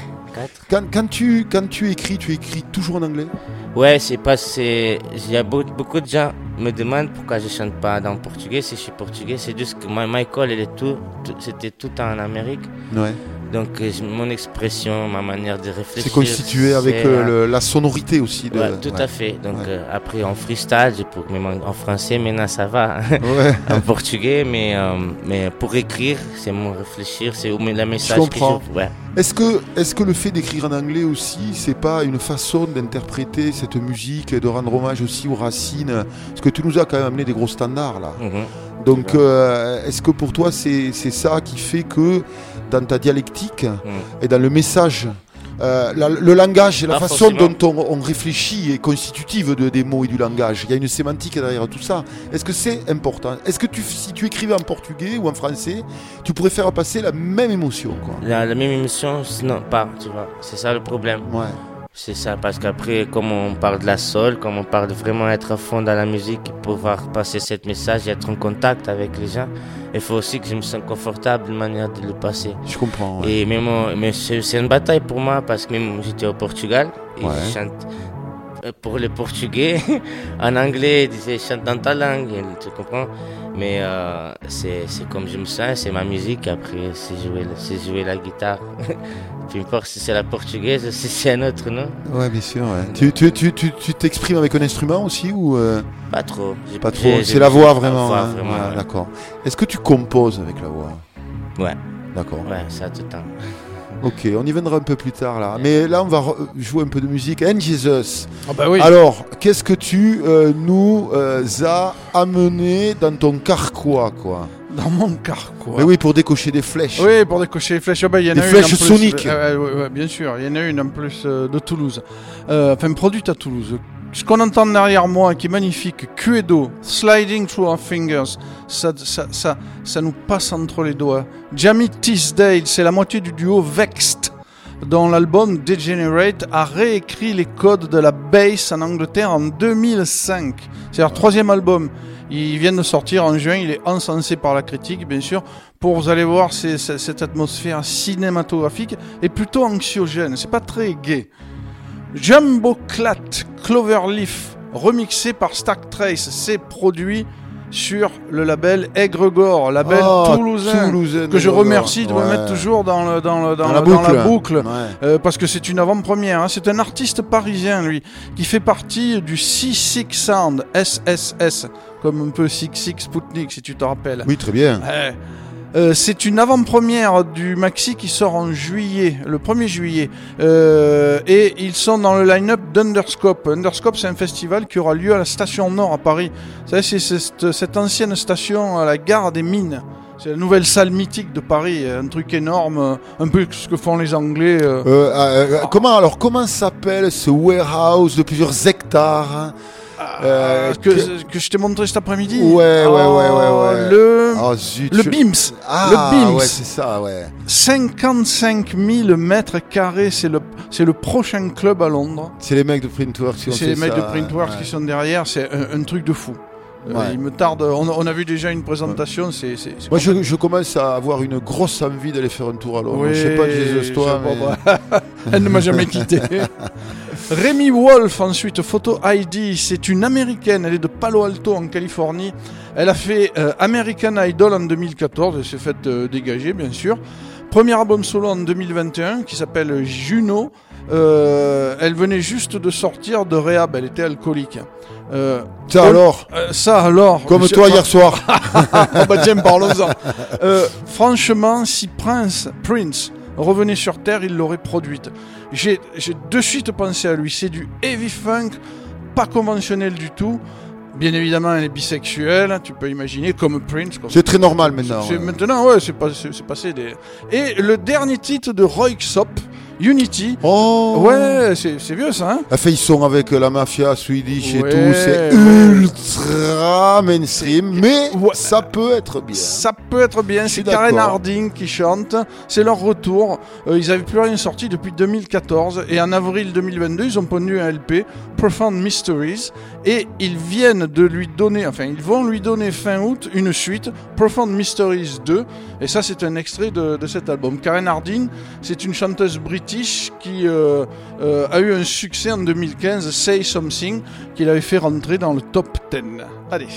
quand, quand, tu, quand tu écris, tu écris toujours en anglais? Ouais, c'est pas il y a beaucoup, beaucoup de gens me demandent pourquoi je chante pas en portugais si je suis portugais, c'est juste que ma, ma école elle est tout, tout- c'était tout en Amérique. Ouais. Donc euh, je- mon expression, ma manière de réfléchir C'est constitué avec euh, euh, le- la sonorité aussi. De... Ouais, tout ouais. à fait. Donc Ouais. euh, après en freestyle, pour même en, en français maintenant ça va. En portugais, mais euh, mais pour écrire, c'est mon réfléchir, c'est la Je message comprends. que je. Est-ce que, est que le fait d'écrire en anglais aussi, c'est pas une façon d'interpréter cette musique et de rendre hommage aussi aux racines? Parce que tu nous as quand même amené des gros standards là. Mhm. Donc, euh, est-ce que pour toi, c'est c'est ça qui fait que dans ta dialectique Mhm. et dans le message, euh, la- le langage et la façon forcément. dont on, on réfléchit est constitutive de, des mots et du langage. Il y a une sémantique derrière tout ça. Est-ce que c'est important? Est-ce que tu, si tu écrivais en portugais ou en français, tu pourrais faire passer la même émotion quoi? La, la même émission, non, pas, tu vois. C'est ça le problème. Ouais. C'est ça, parce qu'après, comme on parle de la soul, comme on parle de vraiment être à fond dans la musique, pouvoir passer ce message et être en contact avec les gens, il faut aussi que je me sente confortable de manière de le passer. Je comprends. ouais. Et même, euh, mais c'est une bataille pour moi, parce que même j'étais au Portugal, et Ouais. je chante euh, pour les Portugais, en anglais, ils disaient chante dans ta langue, tu comprends Mais euh, c'est c'est comme je me sens, c'est ma musique, après c'est jouer, c'est jouer la guitare. peu importe si c'est la portugaise ou si c'est un autre nom. Ouais, bien sûr. ouais. Tu tu tu tu tu t'exprimes avec un instrument aussi ou euh, Pas trop. J'ai- pas trop C'est la voix vraiment. hein. vraiment, Ouais, ouais. D'accord. Est-ce que tu composes avec la voix? Ouais. D'accord. Ouais, ça tout le temps. Ok, on y viendra un peu plus tard là. Mais là, on va re- jouer un peu de musique. And Jesus. Ah bah oui. Alors, qu'est-ce que tu euh, nous euh, as amené dans ton carquois, quoi? Dans mon carquois. Mais oui, pour décocher des flèches. Oui, pour décocher les flèches. Ah il y en Des a une flèches en plus, soniques. euh, ouais, ouais, bien sûr, il y en a une en plus euh, de Toulouse. Euh, enfin, produite à Toulouse. Ce qu'on entend derrière moi, qui est magnifique, Cuedo, Sliding Through Our Fingers, ça, ça, ça, ça nous passe entre les doigts. Jamie Tisdale, c'est la moitié du duo Vexed, dont l'album Degenerate a réécrit les codes de la bass en Angleterre en 2005. C'est leur troisième album. Ils viennent de sortir en juin, il est encensé par la critique, bien sûr. Pour vous allez voir, c'est, cette atmosphère cinématographique est plutôt anxiogène. C'est pas très gai. Jumbo Clat Cloverleaf, remixé par Stack Trace, c'est produit sur le label Aigre-Gore, label Ah, toulousain, Toulousain, que je remercie de me mettre toujours dans, le- dans, le- dans, Dans le- la boucle. la boucle. Ouais. Euh, parce que c'est une avant-première. hein. C'est un artiste parisien, lui, qui fait partie du C6 Sound, SSS, comme un peu Six Six Sputnik, si tu te rappelles. Oui, très bien. Euh, c'est une avant-première du maxi qui sort en juillet, le 1er juillet. Euh, et ils sont dans le line-up d'Underscope. Underscope, c'est un festival qui aura lieu à la station Nord à Paris. Vous savez, c'est cette, ancienne station à la gare des Mines. C'est la nouvelle salle mythique de Paris, un truc énorme, un peu ce que font les Anglais. euh, comment alors comment s'appelle ce warehouse de plusieurs hectares hein? Euh, que, que je t'ai montré cet après-midi. Ouais, ouais, ouais, Oh, ouais, ouais. Le, Oh, zut, le je- BIMS. Ah, le BIMS. ouais, c'est ça, ouais. 55 000 mètres carrés, c'est le, c'est le prochain club à Londres. C'est les mecs de Printworks qui ont C'est fait les mecs ça, de Printworks ouais. qui sont derrière, c'est un, un truc de fou. Euh, il me tarde, on, a- on a vu déjà une présentation, c'est... c'est- c'est Moi, je, je commence à avoir une grosse envie d'aller faire un tour à Londres. Oui, je sais pas, Jesus, toi, mais... Elle ne m'a jamais quitté. Rémi Wolf, ensuite, Photo ID, c'est une américaine, elle est de Palo Alto en Californie. Elle a fait euh, American Idol en 2014, elle s'est faite euh, dégager, bien sûr. Premier album solo en 2021 qui s'appelle Juno. Euh, elle venait juste de sortir de réhab, elle était alcoolique. Euh, Ça alors euh, Ça alors Comme toi hier soir. oh bah tiens, parlons-en. Franchement, si Prince, Prince revenait sur Terre, il l'aurait produite. J'ai de suite pensé à lui. C'est du heavy funk, pas conventionnel du tout. Bien évidemment, elle est bisexuelle, tu peux imaginer, comme Prince. C'est très normal maintenant. Ouais. Maintenant, ouais, c'est pas- c'est c'est passé des. Et le dernier titre de Roy Xop, Unity. Oh Ouais, c'est vieux ça, hein Elle fait, ils sont avec la mafia swedish et tout. C'est ultra mainstream, mais ça peut être bien. Ça peut être bien, c'est Karen. Harding qui chante, c'est leur retour. Euh, ils avaient plus rien sorti depuis 2014 et en avril 2022, ils ont pondu un LP, Profound Mysteries, et ils viennent de lui donner, enfin ils vont lui donner fin août une suite, Profound Mysteries 2, et ça c'est un extrait de, de cet album. Karen Harding, c'est une chanteuse qui euh, euh, a eu un succès en 2015, Say Something, qu'il avait fait rentrer dans le top 10. Allez.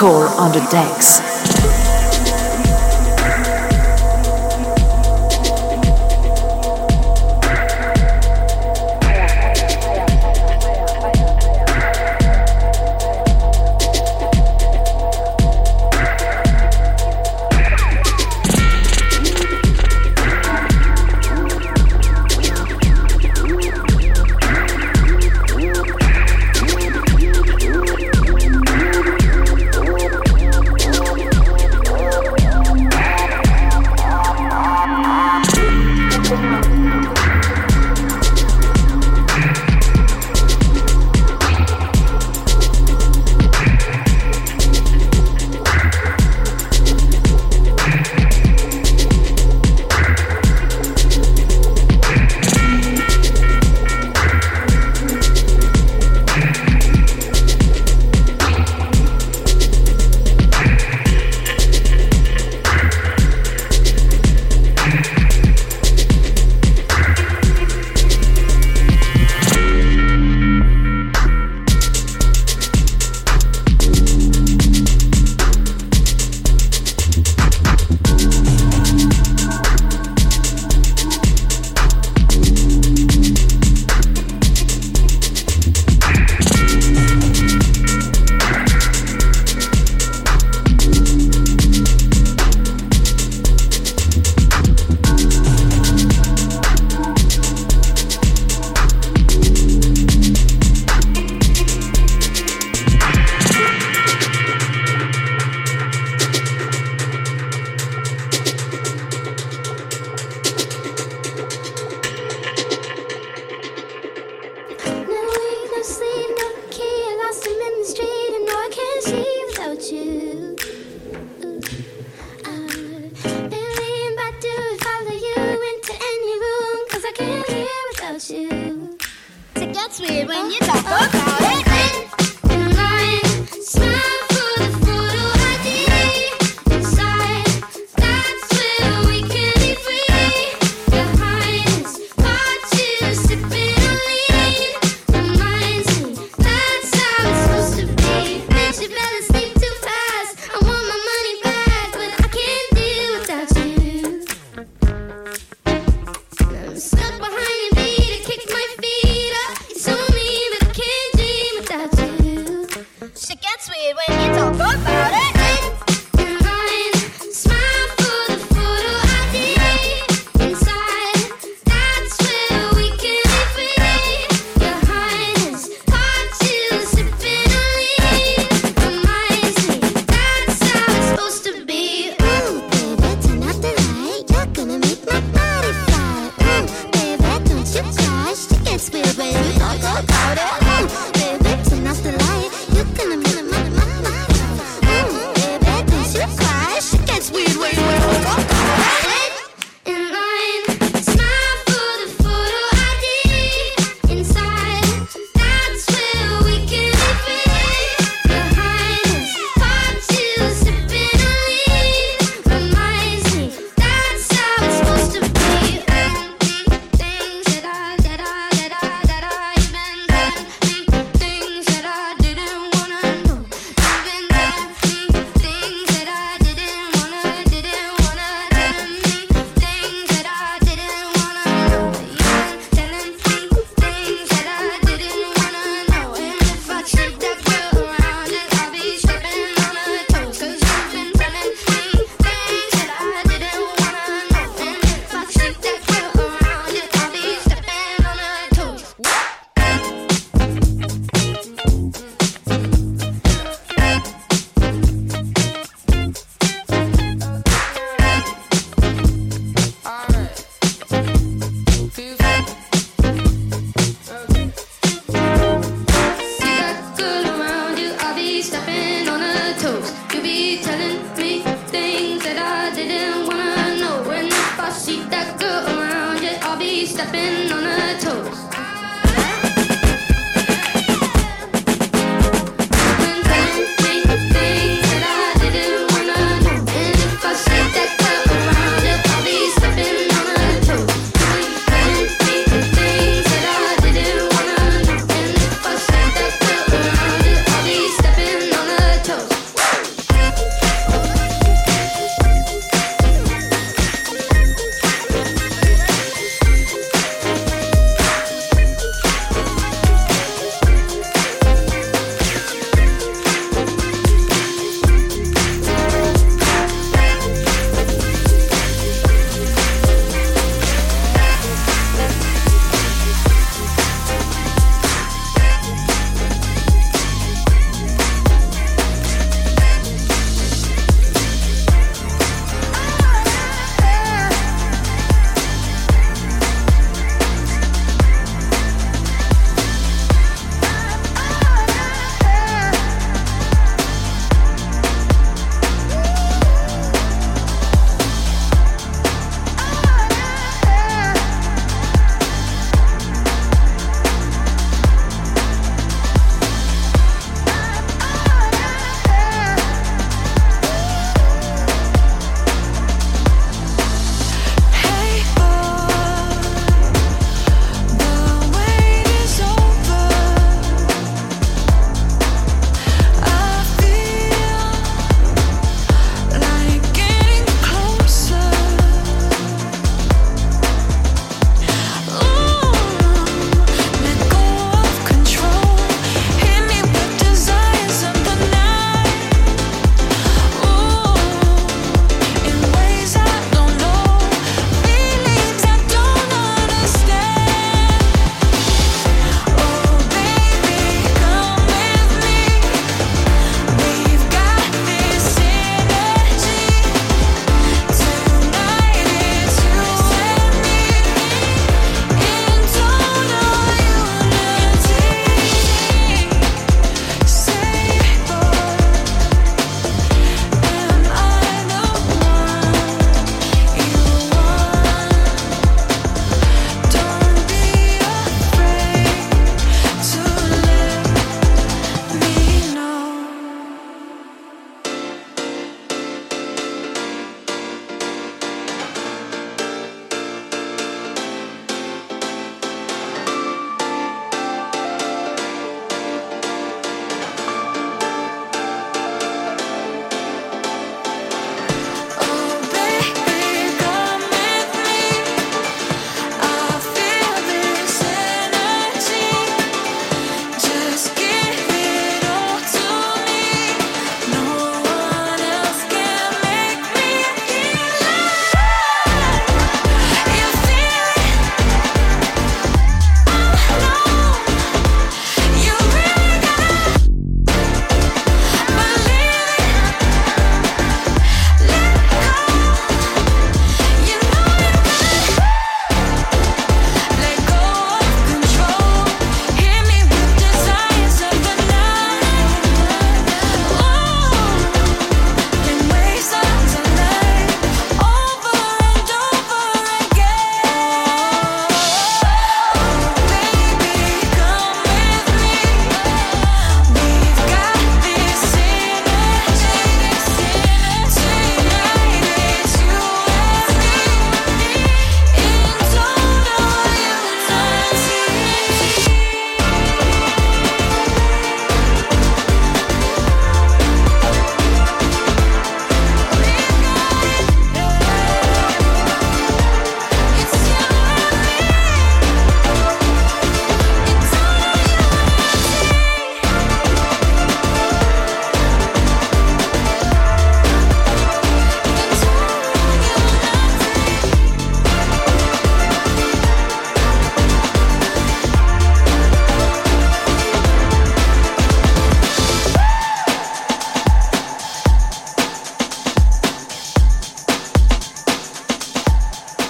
Jesus of coal on the decks.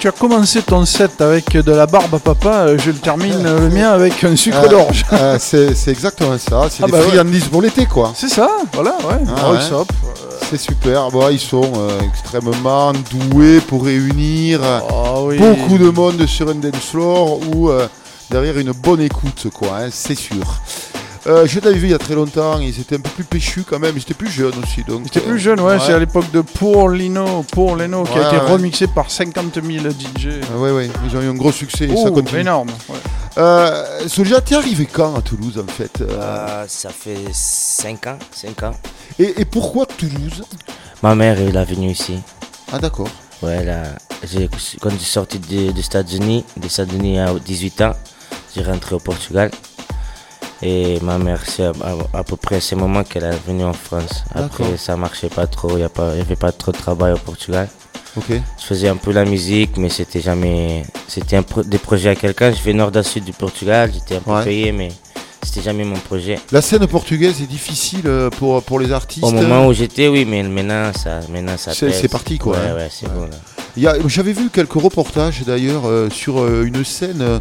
Tu as commencé ton set avec de la barbe à papa, euh, je le termine euh, le mien avec un sucre Euh, d'orge. euh, c'est exactement ça. C'est Ah des bah ouais. friandises pour l'été, quoi. C'est ça, voilà, ouais. Ah ouais. up. C'est super. Bon, ils sont euh, extrêmement doués pour réunir Ah oui. beaucoup de monde sur un dance floor ou derrière une bonne écoute, quoi. hein, c'est sûr. Euh, je t'avais vu il y a très longtemps. Ils étaient un peu plus péchus quand même. Ils étaient plus jeunes aussi, donc. J'étais euh, plus jeune, ouais, c'est à l'époque de Pour Lino, Pour Leno, qui Ouais, a été ouais. remixé par 50 000 DJ. Ouais, ouais, ils ont eu un gros succès et ça Oh, continue. énorme. ouais. Euh, Soulja, t'es arrivé quand à Toulouse en fait euh, Euh, ça fait 5 ans, 5 ans. et, et pourquoi Toulouse? Ma mère, elle est venue ici. Ah d'accord. Ouais, j'ai- quand je suis sorti des, des États-Unis, des États-Unis à 18 ans, j'ai rentré au Portugal. Et ma mère, c'est à, à- à peu près à ce moment qu'elle est venue en France. Après, ça marchait pas trop, il n'y avait pas trop de travail au Portugal. Ok. Je faisais un peu la musique, mais c'était jamais. C'était pro- des projets à quelqu'un. Je fais nord à sud du Portugal, j'étais un peu Ouais. payé, mais c'était jamais mon projet. La scène portugaise est difficile euh, pour, pour les artistes. Au moment où j'étais, oui, mais maintenant, ça, maintenant, ça C'est- parti, quoi, Ouais, hein. ouais, c'est bon, J'avais vu quelques reportages d'ailleurs euh, sur euh, une scène euh,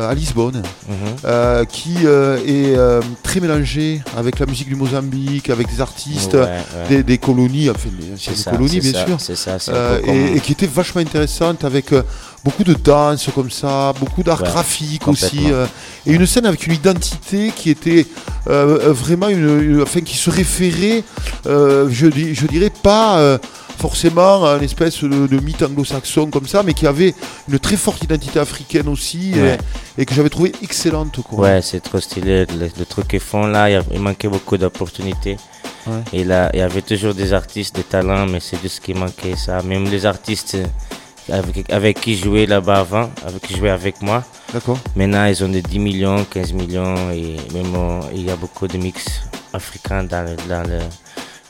à Lisbonne Mhm. euh, qui euh, est euh, très mélangée avec la musique du Mozambique, avec des artistes Ouais, euh, ouais. Des, des colonies, enfin des colonies bien ça, sûr, ça, Euh, comme- et, et qui était vachement intéressante avec euh, beaucoup de danse comme ça, beaucoup d'art Ouais, graphique aussi, euh, et une scène avec une identité qui était euh, euh, vraiment une, une- enfin qui se référait, euh, je, dirais pas euh, forcément à une espèce de, de mythe anglo-saxon comme ça, mais qui avait une très forte identité africaine aussi et- Ouais. et, que j'avais trouvé excellente. Quoi. Ouais, c'est trop stylé. Le, le truc qu'ils font là, il, manquait beaucoup d'opportunités. Ouais. Et là, il y avait toujours des artistes, des talents, mais c'est juste ce qui manquait, ça. Même les artistes euh, avec, avec qui jouais là-bas avant, avec qui jouais avec moi. D'accord. Maintenant, ils ont des 10 millions, 15 millions, et même euh, il y a beaucoup de mix africains dans le, dans le-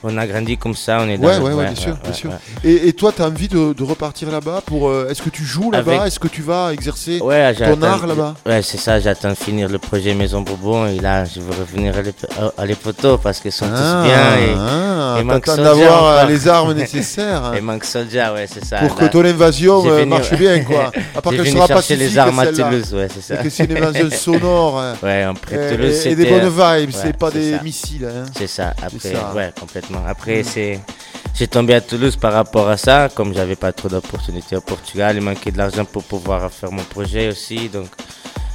On a grandi comme ça, on est dans Ouais, le- ouais, ouais, bien sûr, bien sûr. Et, et toi, tu as envie de, de repartir là-bas pour. euh, Est-ce que tu joues là-bas? Avec- Est-ce que tu vas exercer ton art là-bas? Ouais, c'est ça, j'attends de finir le projet Maison Bourbon et là, je veux revenir à à- à les poteaux parce qu'ils sont Ah, tous bien et ah, il manque d'avoir, euh, les armes nécessaires, hein. Il manque Soulja, ouais, c'est ça. Pour que ton invasion, euh, venu- marche bien, quoi. À part qu'elle sera pacifique, les armes à. Toulouse, ouais, c'est ça. Et que c'est une invasion sonore. hein. Ouais, après Et- Toulouse, et, et des bonnes vibes, c'est pas c'est des missiles. hein. C'est ça, après, C'est ouais, complètement. Après, Mm. c'est. J'ai tombé à Toulouse par rapport à ça, comme j'avais pas trop d'opportunités au Portugal, il manquait de l'argent pour pouvoir faire mon projet aussi. Donc,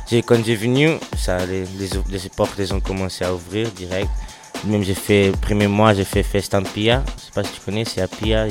j'ai, quand j'ai venu, ça, les, les, les portes les ont commencé à ouvrir direct. Même j'ai fait, le premier mois, j'ai fait Fest en Pia. Je sais pas si tu connais, c'est à Pia.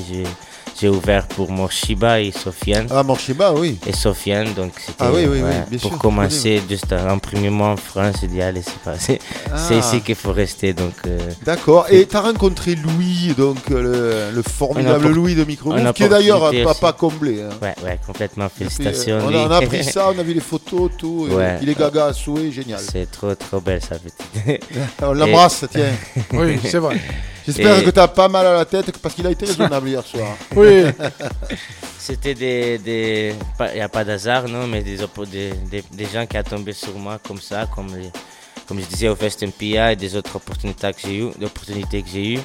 J'ai, ouvert pour Morshiba et Sofiane. Ah, Morshiba, oui. Et Sofiane, donc c'était Ah oui, oui, oui, ouais, bien pour sûr, commencer juste un premier mois en France, j'ai dit allez, c'est pas, c'est, c'est Ah. ici qu'il faut rester. Donc, euh, D'accord. Et tu as rencontré Louis, donc euh, le, le formidable Louis de Micromove, qui est d'ailleurs un papa aussi. comblé. hein. Ouais, ouais, complètement. Puis, Félicitations. euh, on, a, on a appris ça, on a vu les photos, tout. Ouais. Il est gaga à souhait, génial. C'est trop, trop belle sa petite. On l'embrasse, tiens. Oui, c'est vrai. J'espère Et- que tu as pas mal à la tête parce qu'il a été raisonnable hier soir. Oui. C'était des. des il n'y a pas d'hasard, non, mais des, des, des, des gens qui ont tombé sur moi comme ça, comme, les- comme je disais au Fest MPA et des autres opportunités que j'ai eues,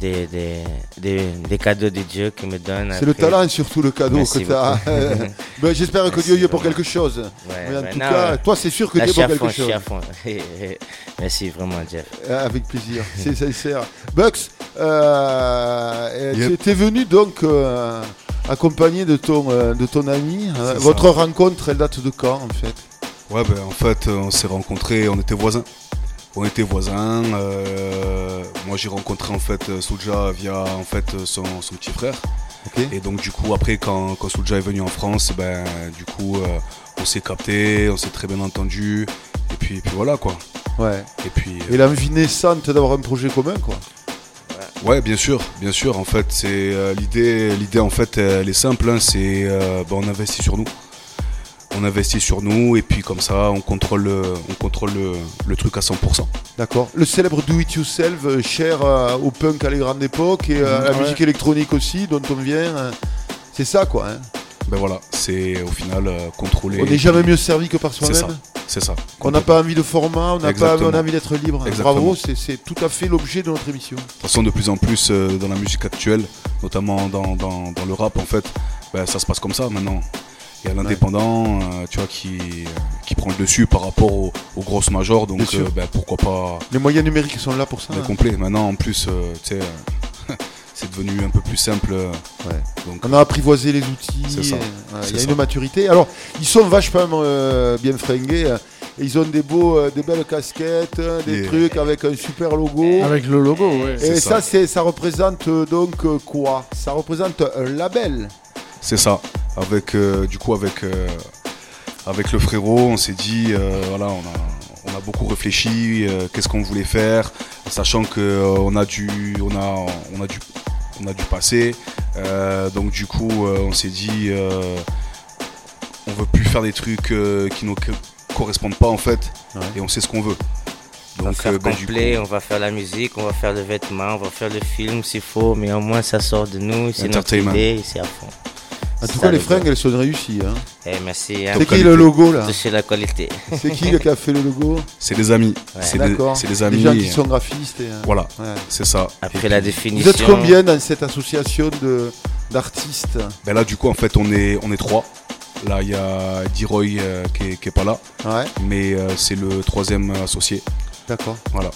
des, des, des, des cadeaux de Dieu qui me donnent. C'est le talent, surtout le cadeau Merci que tu as. beaucoup. J'espère que Dieu y est pour quelque chose. Ouais, Mais en ouais, tout non, cas, toi, c'est sûr que Là, tu es je suis pour fond, quelque je suis chose. à fond. Merci vraiment, Jeff. Euh, Avec plaisir, c'est sincère. Bucks, euh, Yep. tu es venu donc euh, accompagné de ton, euh, de ton ami. C'est votre ça. rencontre, elle date de quand en fait? Ouais, ben, en fait, on s'est rencontrés, on était voisins. On était voisins. euh, moi, j'ai rencontré en fait euh, Soulja via en fait euh, son, son petit frère. Et donc, du coup, après, quand, quand Soulja est venu en France, ben, du coup, euh, on s'est capté, on s'est très bien entendu. Et puis, et puis voilà quoi. Ouais. Et puis. Et l'envie naissante d'avoir un projet commun, quoi. Ouais, bien sûr, bien sûr. En fait, c'est euh, l'idée. L'idée, en fait, elle est simple. hein, c'est, euh, bah, on investit sur nous. On investit sur nous et puis comme ça, on contrôle, le, on contrôle le, le truc à 100%. D'accord. Le célèbre Do It Yourself, euh, cher euh, au punk à la grande époque et euh, à la Ouais. musique électronique aussi, dont on vient. euh, c'est ça, quoi. hein. Ben voilà, c'est au final euh, contrôler. On n'est jamais mieux servi que par soi-même. c'est ça. On n'a pas envie de format, on n'a pas on a envie d'être libre. Exactement. Bravo, c'est- c'est tout à fait l'objet de notre émission. De toute façon, de plus en plus euh, dans la musique actuelle, notamment dans, dans, dans le rap, en fait, ben, ça se passe comme ça maintenant. Il y a l'indépendant, euh, tu vois, qui, qui prend le dessus par rapport aux, aux grosses majors, donc euh, ben, pourquoi pas. Les moyens numériques sont là pour ça. Hein. complet. Maintenant, en plus, euh, tu sais, euh, c'est devenu un peu plus simple. euh, Donc, On a apprivoisé les outils. Il y a ça. une maturité. Alors, ils sont vachement euh, bien fringués. euh, et ils ont des beaux, euh, des belles casquettes, euh, des trucs avec un super logo. Avec le logo, ouais. Et ça, ça. c'est, ça représente euh, donc euh, quoi? Ça représente un label. C'est ça. Avec, euh, du coup, avec, euh, avec le frérot, on s'est dit, euh, voilà, on a, on a beaucoup réfléchi, qu'est-ce qu'on voulait faire, sachant que euh, on a dû, on a, on a dû, on a passer. Euh, donc du coup, on s'est dit, on veut plus faire des trucs qui nous co- correspondent pas en fait, et on sait ce qu'on veut. On va Donc, faire euh, ben, du complet, coup- on va faire la musique, on va faire le vêtement, on va faire le film s'il faut, mais au moins ça sort de nous, c'est notre idée, c'est à fond. En tout cas, les le fringues, elles sont réussies. hein. Eh, merci. hein. C'est qui le logo là C'est la qualité. C'est qui qui a fait le logo C'est des amis. Ouais. C'est des, D'accord. c'est des amis. Des gens qui et- sont graphistes. Et, euh, Voilà, ouais. c'est ça. Après Et la puis- définition. Vous êtes combien dans cette association de, d'artistes Ben là, du coup, en fait, on est, on est trois. Là, il y a D-Roy euh, qui, est, qui est pas là. Ouais. Mais euh, c'est le troisième associé. D'accord. Voilà.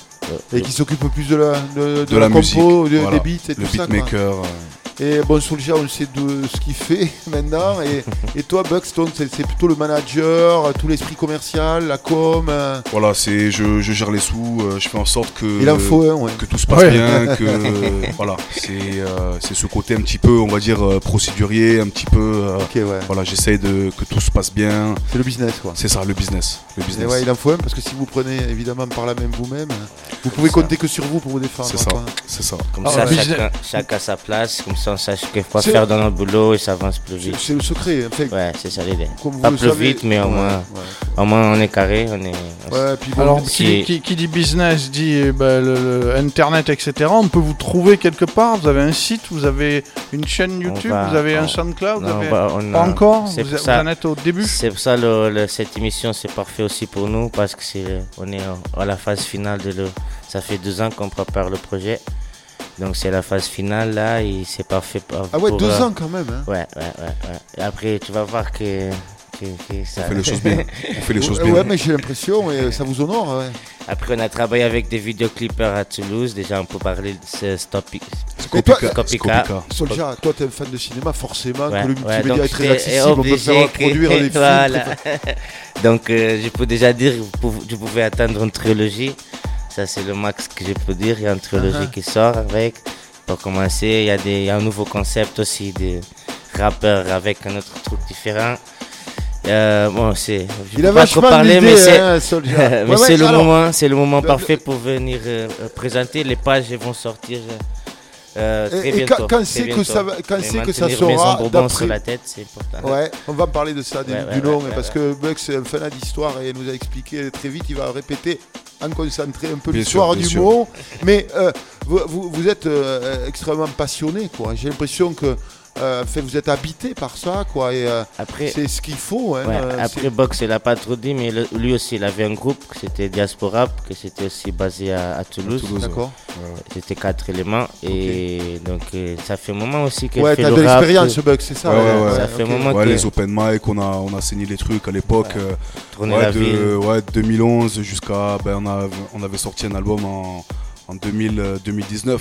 Et qui s'occupe plus de la, de, de De la, la compo, musique, de- voilà. des beats et Le tout ça. beatmaker, quoi. euh. Et bon, Soulja, on sait de ce qu'il fait maintenant. Et, et toi, Bugs, donc, c'est, c'est plutôt le manager, tout l'esprit commercial, la com. euh, Voilà, c'est je, je gère les sous, euh, je fais en sorte que Il en faut un, ouais. que tout se passe Ouais. bien, que voilà, c'est euh, c'est ce côté un petit peu, on va dire euh, procédurier, un petit peu. euh, Ok, ouais. Voilà, j'essaye de que tout se passe bien. C'est le business, quoi. C'est ça, le business, le Et business. ouais, il en faut un parce que si vous prenez évidemment par la même vous-même, vous pouvez compter que sur vous pour vous défendre. C'est ça, quoi. c'est ça. Comme Ah, ça, ouais. chacun, chacun à sa place, comme ça on sache que C'est- faire dans notre boulot et ça avance plus vite. C'est le secret. En fait, Ouais, c'est ça l'idée. Comme vous Pas plus savez- vite, mais au moins, ouais. au moins on est carré, on est. Ouais, puis bon, Alors, Si- qui, qui- qui dit business dit eh ben, le, le Internet, etc. On peut vous trouver quelque part. Vous avez un site, vous avez une chaîne YouTube, va- vous avez un on- SoundCloud, vous non, avez... on on pas a- encore c'est vous, vous ça- en êtes au début C'est pour ça le, le- cette émission c'est parfait aussi pour nous parce que c'est on est à la phase finale de le. Ça fait deux ans qu'on prépare le projet, donc c'est la phase finale là et c'est parfait. pour- Ah ouais, pour, deux euh, ans quand même. Hein. Ouais, ouais, ouais, ouais. Et après tu vas voir que. que- que ça... On fait les choses bien. On fait les choses bien. Ouais, mais j'ai l'impression et ça vous honore. Ouais. Après, on a travaillé avec des vidéoclippers à Toulouse. Déjà, on peut parler de ce Et toi, Scopika. Soldier, toi, t'es un fan de cinéma, forcément, Ouais, que le ouais, multimédia donc est très accessible, on peut faire que- produire des films. Voilà. très- Donc, euh, je peux déjà dire, vous pouvez- attendre une trilogie. Ça, c'est le max que je peux dire. Il y a une trilogie Uh-huh. qui sort avec. Pour commencer, il y, a des, il y a un nouveau concept aussi de rappeur avec un autre truc différent. Euh, bon, c'est. Je Il a pas trop parler, mais c'est. hein, Ouais, le moment, c'est le moment le- parfait pour venir euh, euh, présenter. Les pages vont sortir. euh, Et- très et bientôt. quand- c'est que ça va- quand c'est que ça sera sur la tête, c'est important. Ouais, on va parler de ça du, Ouais, du ouais, long, parce que Buck c'est un fan d'histoire et il nous a expliqué très vite, il va répéter en concentré un peu l'histoire du sûr. mot. Mais euh, vous êtes euh, extrêmement passionné, quoi. J'ai l'impression que euh, fait, vous êtes habité par ça, quoi. Et euh, Après- c'est ce qu'il faut. Hein, Ouais, euh, après Box, il n'a pas trop dit, mais le- lui aussi, il avait un groupe, c'était Diaspora, que c'était aussi basé à, à Toulouse. Toulouse, D'accord. C'était quatre éléments. Et donc, euh, ça fait un moment aussi que Ouais, fait t'as de l'expérience, Buck, c'est ça, Ouais, ouais, ouais. Ça fait un moment Ouais, que... les open mic, on a, on a saigné les trucs à l'époque. euh, de, ville. ouais, 2011 jusqu'à. Ben, on, a, on avait sorti un album en, en 2000, euh, 2019.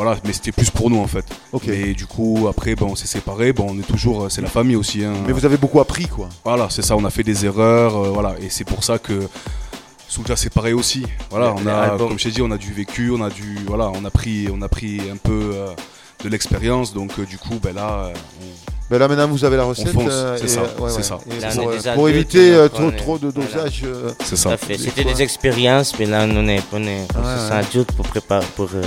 Voilà, mais c'était plus pour nous en fait. Ok. Mais du coup, après, ben, on s'est séparés. Bon, on est toujours. euh, C'est la famille aussi. hein. Mais vous avez beaucoup appris, quoi. Voilà, c'est ça, on a fait des erreurs. euh, voilà, et c'est pour ça que. Soulja c'est pareil aussi. Voilà, on a, albums. comme je t'ai dit, on a du vécu, on a du, voilà, on a pris, on a pris un peu euh, de l'expérience. Donc euh, du coup, ben là, euh, on- Ben là maintenant vous avez la recette. fonce, euh, c'est et, ça, ouais, c'est ouais. ça. Et Là, pour, euh, éviter euh, trop trop de voilà. dosage. euh, C'est ça. C'était des expériences, mais là, on est, on est, on Ouais, se ouais. sent adulte pour préparer, pour, euh,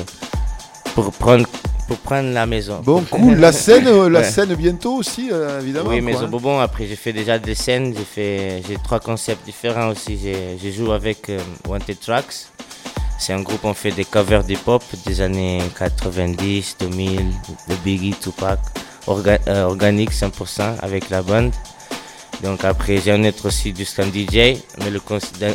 pour prendre, pour prendre la maison. Bon, cool. La scène, euh, la Ouais. scène bientôt aussi, euh, évidemment. Oui, Maison hein. Bourbon. Après, j'ai fait déjà des scènes. J'ai fait, j'ai trois concepts différents aussi. J'ai, j'ai joué avec euh, Wanted Tracks. C'est un groupe, on fait des covers d'hip-hop des années 90, 2000, de Biggie, Tupac, orga- euh, organique 100% avec la bande. Donc après, j'ai un autre aussi du stand DJ, mais le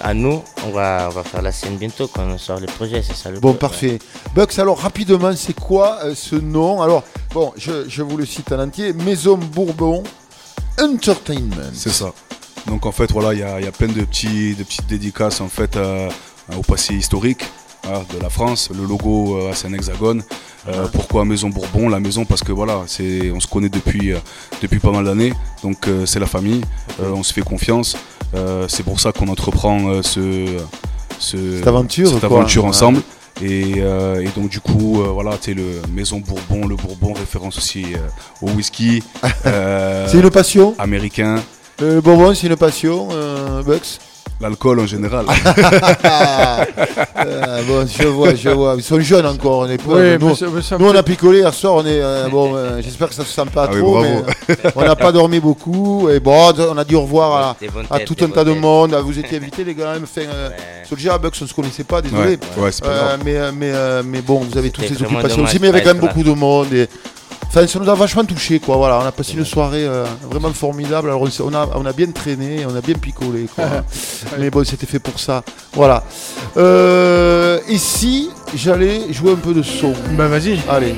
à nous, on va, on va faire la scène bientôt quand on sort le projet, c'est ça le Bon, parfait. Bucks, alors rapidement, c'est quoi euh, ce nom? Alors, bon, je, je vous le cite en entier Maison Bourbon Entertainment. C'est ça. Donc en fait, voilà, il y a, il y a plein de, petits, de petites dédicaces en fait euh, au passé historique de la France. Le logo, euh, c'est un hexagone. Euh, pourquoi Maison Bourbon? La maison parce que voilà, c'est, on se connaît depuis, euh, depuis pas mal d'années. Donc euh, c'est la famille. On se fait confiance. C'est pour ça qu'on entreprend ce, ce- Cette aventure, cette ensemble. Et, et donc du coup, voilà, tu le Maison Bourbon, le Bourbon, référence aussi au whisky. C'est une passion? Américain. Le Bourbon, c'est une passion, Bucks? L'alcool en général. Euh, bon, je vois, je vois. Ils sont jeunes encore, on est pas. Oui, nous, mais ça- mais ça nous, on a picolé hier soir, on est. euh, bon, euh, j'espère que ça se sent pas Ah oui, trop, bravo. mais euh, on n'a pas dormi beaucoup. Et bon, on a dit au revoir à, à tout un tas de monde. Ah, Vous étiez invités, les gars. Même, enfin, euh, Soulja, Bucks, on ne se connaissait pas, désolé. Ouais, ouais, c'est pas grave. mais, mais, mais bon, vous avez toutes ces occupations aussi, mais il y avait de quand même beaucoup de monde. Et... Enfin, ça nous a vachement touché, quoi. Voilà, on a passé une soirée euh, vraiment formidable. Alors, on, a, on a bien traîné, on a bien picolé, quoi. mais bon, c'était fait pour ça. Voilà. Euh, et si j'allais jouer un peu de son Bah vas-y. Allez.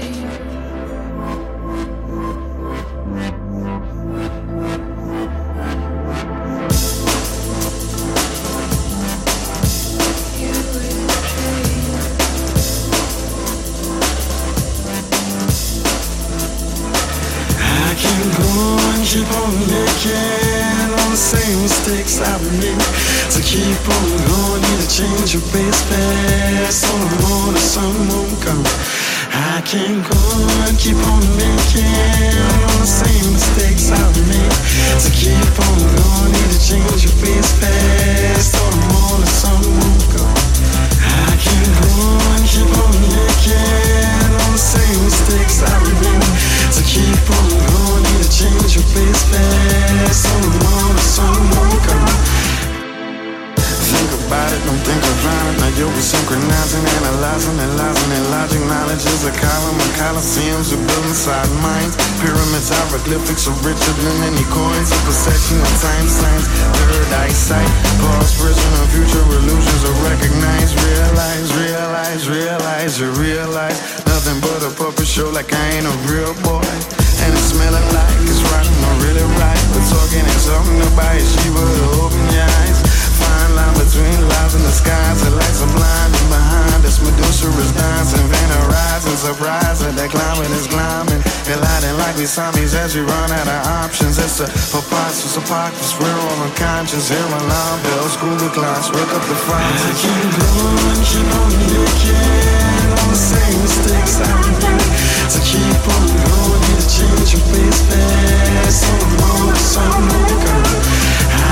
Keep on going, need to change your base pass. On the road, the sun won't come. I can't go and keep on making all the same mistakes I've made. To keep on going, need to change your base pass. On the road, the sun won't come. I can't go and keep on making all the same mistakes I've made. To keep on going, need to change your face fast. On the road, synchronizing, analyzing, analyzing, and logic. Knowledge is a column of coliseums we build inside minds. Pyramids, hieroglyphics are richer than any coins. A perception of time signs, third eyesight. Past, present, and future illusions are recognized. Realize, realize, realize, you realize. Nothing but a puppet show like I ain't a real boy. And it's smelling like it's rotten or really right. But talking is something to buy a Shiva to open your eyes. Line between lies and the skies. Are behind us. Medusa is dancing. Horizon surprise that climbing is climbing. Colliding like we zombies as we run out of options. It's a preposterous apocalypse. We're all unconscious. Hear alarm. School the class. Wake up the frogs. I keep going, keep on looking. All the same mistakes I made. To keep on going, need change your face fast. On the road, the sun. I can keep on making all the same mistakes I made. To keep on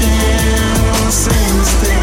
same sings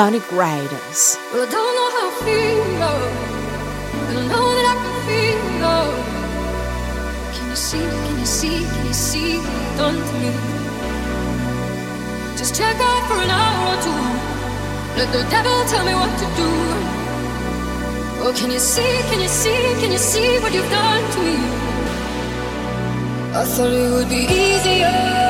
Sonic Riders. Well, I don't know how I feel. I know that I can feel. Can you see? Can you see? Can you see what done to me? Just check out for an hour or two. Let the devil tell me what to do. Oh, can you see, can you see, can you see what you've done to me? I thought it would be easier.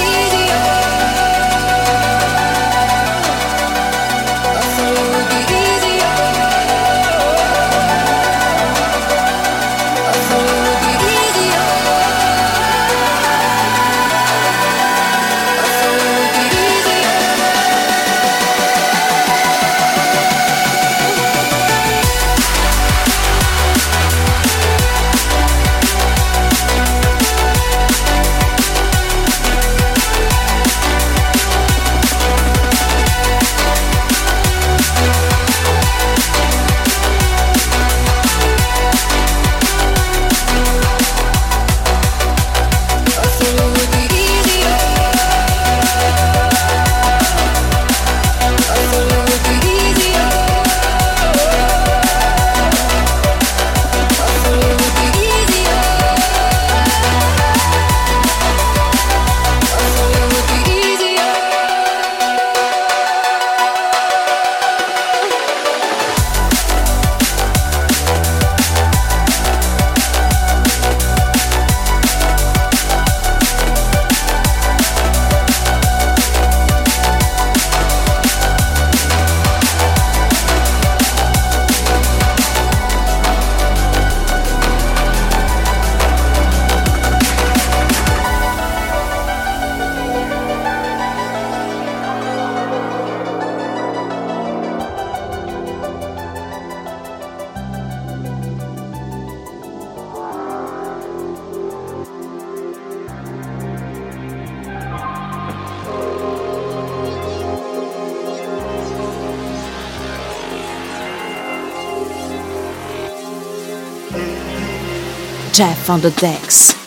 Jeff on the decks.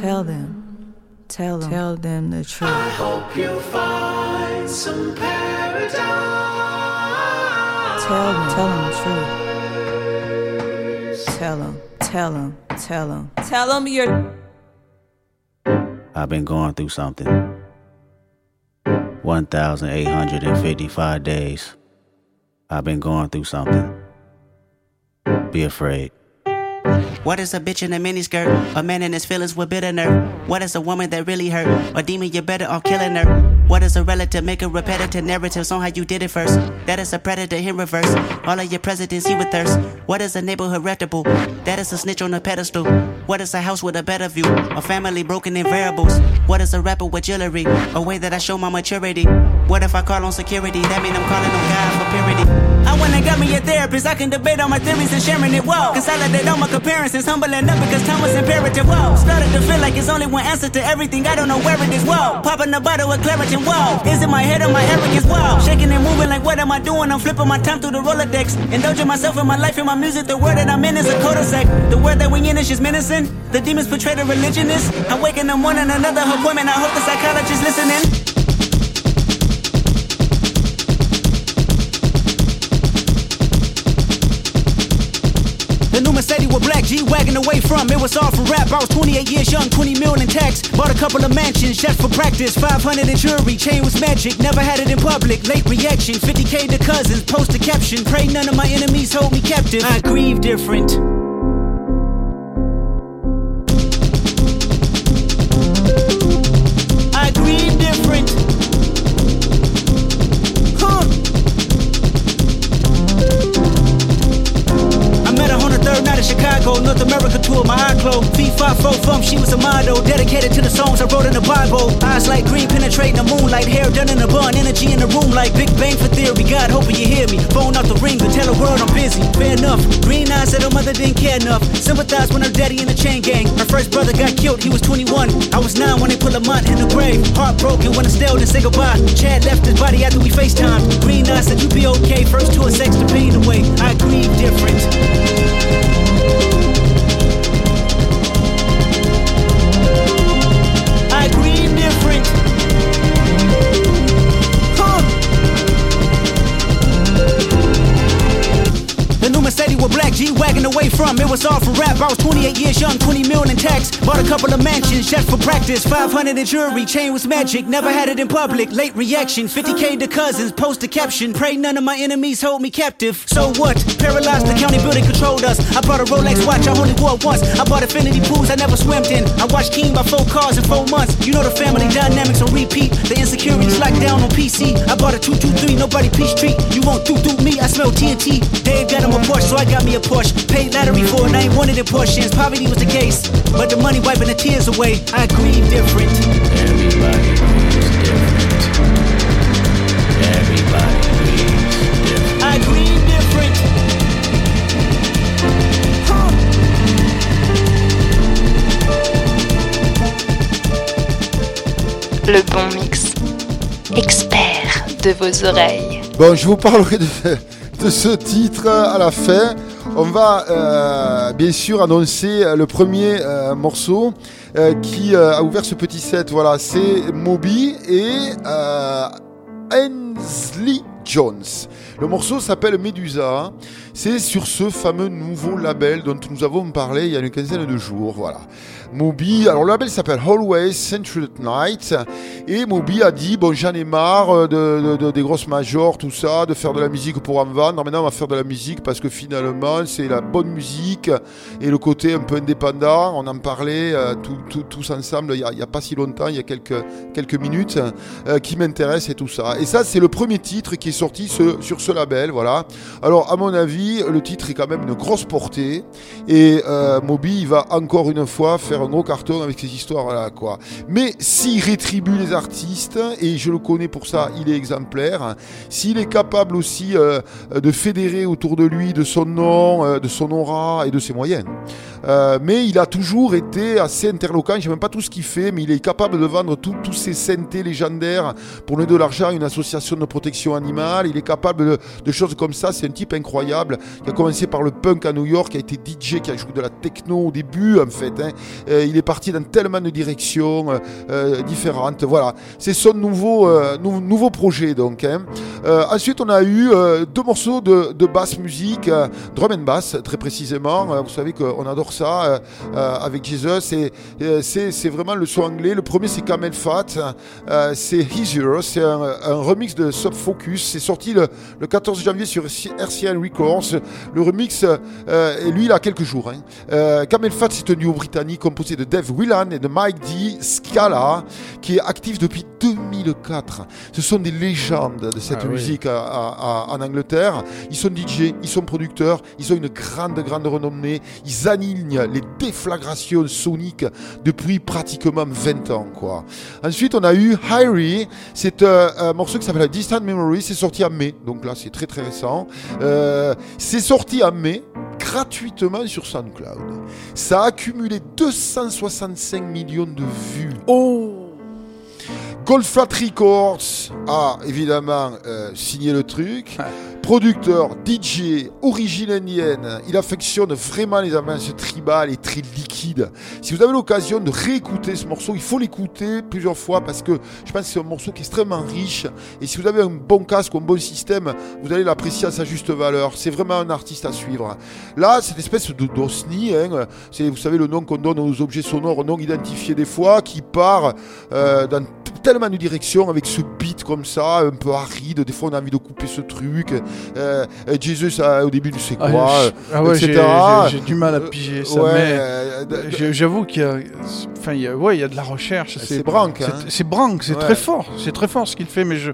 Tell them, tell them, tell them the truth. I hope you find some paradise. Tell them, tell them the truth. Tell them, tell them, tell them, tell them you're. I've been going through something. 1,855 days. I've been going through something. Be afraid. What is a bitch in a miniskirt? A man in his feelings with bitter nerve. What is a woman that really hurt? A demon, you're better off killing her. What is a relative? Make a repetitive narratives on how you did it first. That is a predator in reverse. All of your presidents he with thirst. What is a neighborhood reputable? That is a snitch on a pedestal. What is a house with a better view? A family broken in variables. What is a rapper with jewelry? A way that I show my maturity. What if I call on security? That mean I'm calling on God for purity. I went and got me a therapist. I can debate on my theories and sharing it. Whoa. Consolidate all my comparisons. Humbling up because time was imperative. Whoa. Started to feel like it's only one answer to everything. I don't know where it is. Whoa. Popping a bottle with Claritin. Whoa. Is it my head or my arrogance? Whoa. Shaking and moving like what am I doing? I'm flipping my time through the Rolodex. Indulging myself in my life and my music. The word that I'm in is a cul-de-sac. The word that we in is just menacing. The demons portray the religionist. I wake in the morning, another appointment. I hope the psychologist listening. The new Mercedes with black G-Wagon away from. It was all for rap, I was 28 years young 20 million in tax, bought a couple of mansions Just for practice, 500 in jewelry. Chain was magic, never had it in public. Late reaction, 50k to cousins. Post a caption, pray none of my enemies hold me captive. I grieve different closed. Feet five four from, she was a model, dedicated to the songs I wrote in the Bible. Eyes like green, penetrating the moonlight, hair done in a bun, energy in the room like Big Bang for theory. God, hoping you hear me. Phone out the ring, but tell the world I'm busy. Fair enough. Green eyes said her mother didn't care enough. Sympathize when her daddy in the chain gang. Her first brother got killed, he was 21. I was nine when they put Lamont in the grave. Heartbroken when I still didn't say goodbye. Chad left his body after we FaceTime. Green eyes said you'd be okay. First tour sex the pain away. I grieve different. New Mercedes with black. G-Wagon away from It. Was all for rap, I was 28 years young 20 million in tax, bought a couple of mansions Just for practice, 500 in jewelry. Chain was magic, never had it in public. Late reaction, 50k to cousins. Post a caption, pray none of my enemies hold me captive. So what? Paralyzed the county building controlled us. I bought a Rolex watch, I only wore once. I bought infinity pools. I never swam in. I watched King by four cars in four months. You know the family dynamics on repeat. The insecurities locked down on PC I bought a 223, nobody peace treat. You won't do through me, I smell TNT Dave got him a Porsche, so I got me a Porsche Paid lottery for it, I ain't wanted in portions Poverty was the case, but the money wiping the tears away I grieve different Everybody grieves different. Everybody grieves different. I grieve different Le bon mix. Expert de vos oreilles. Bon, je vous parlerai de, de ce titre à la fin. On va euh, bien sûr annoncer le premier euh, morceau euh, qui a ouvert ce petit set. Voilà, c'est Moby et Ainsley Jones. Le morceau s'appelle Medusa. C'est sur ce fameux nouveau label dont nous avons parlé il y a une quinzaine de jours. Voilà. Moby, alors le label s'appelle Always Century Night et Moby a dit bon j'en ai marre de, de- de- des grosses majors tout ça de faire de la musique pour en vendre maintenant on va faire de la musique parce que finalement c'est la bonne musique et le côté un peu indépendant on en parlait euh, tous ensemble il n'y a, pas si longtemps il y a quelques, quelques minutes euh, qui m'intéresse et tout ça et ça c'est le premier titre qui est sorti sur ce label voilà alors à mon avis le titre est quand même une grosse portée et euh, Moby va encore une fois faire un gros carton avec ces histoires là quoi. Mais s'il rétribue les artistes et je le connais pour ça, il est exemplaire. S'il est capable aussi euh, de fédérer autour de lui de son nom, euh, de son aura et de ses moyens. Mais il a toujours été assez interloquant. Je sais même pas tout ce qu'il fait, mais il est capable de vendre tous ces synthés légendaires pour donner de l'argent à une association de protection animale. Il est capable de choses comme ça. C'est un type incroyable qui a commencé par le punk à New York, qui a été DJ, qui a joué de la techno au début, en fait. hein. Euh, il est parti dans tellement de directions euh, euh, différentes. Voilà, c'est son nouveau, nou- nouveau projet, donc. hein. Ensuite, on a eu deux morceaux de, de basse musique, drum and bass, très précisément. Vous savez qu'on adore ça avec Jesus. C'est, vraiment le son anglais. Le premier, c'est Camel Fat. C'est Easier. C'est un, remix de Sub Focus. C'est sorti le, le 14 janvier sur RCN Records. Le remix, euh, et lui, il a quelques jours. Hein. Euh, Camel Fat, c'est un duo britannique composé de Dave Whelan et de Mike D. Scala, qui est actif depuis 2004. Ce sont des légendes de cette Ah oui. musique à- à- à- en Angleterre. Ils sont DJ, ils sont producteurs, ils ont une grande, grande renommée. Ils alignent les déflagrations soniques depuis pratiquement 20 ans. Quoi. Ensuite, on a eu Hyrie. C'est euh, un morceau qui s'appelle Distant Memory. C'est sorti en mai. Donc là, c'est très, très récent. Euh, c'est sorti en mai gratuitement sur SoundCloud. Ça a accumulé 265 millions de vues. Oh Goldflat Records a évidemment euh, signé le truc. Producteur, DJ, origine indienne, il affectionne vraiment les avances tribales et très liquides. Si vous avez l'occasion de réécouter ce morceau, il faut l'écouter plusieurs fois parce que je pense que c'est un morceau qui est extrêmement riche. Et si vous avez un bon casque ou un bon système, vous allez l'apprécier à sa juste valeur. C'est vraiment un artiste à suivre. Là, cette espèce de d'osni, hein, c'est vous savez le nom qu'on donne aux objets sonores non identifiés des fois, qui part euh, dans tellement de directions avec ce beat comme ça, un peu aride. Des fois, on a envie de couper ce truc. Euh, euh, Jesus, euh, au début, sais Ah, quoi, ah ouais, j'ai- du mal à piger ça, ouais, mais euh, j'avoue qu'il y a, enfin, il y a, ouais, il y a de la recherche. C'est branque, c'est- hein. C'est branque, c'est Ouais. très fort, c'est très fort ce qu'il fait, mais je,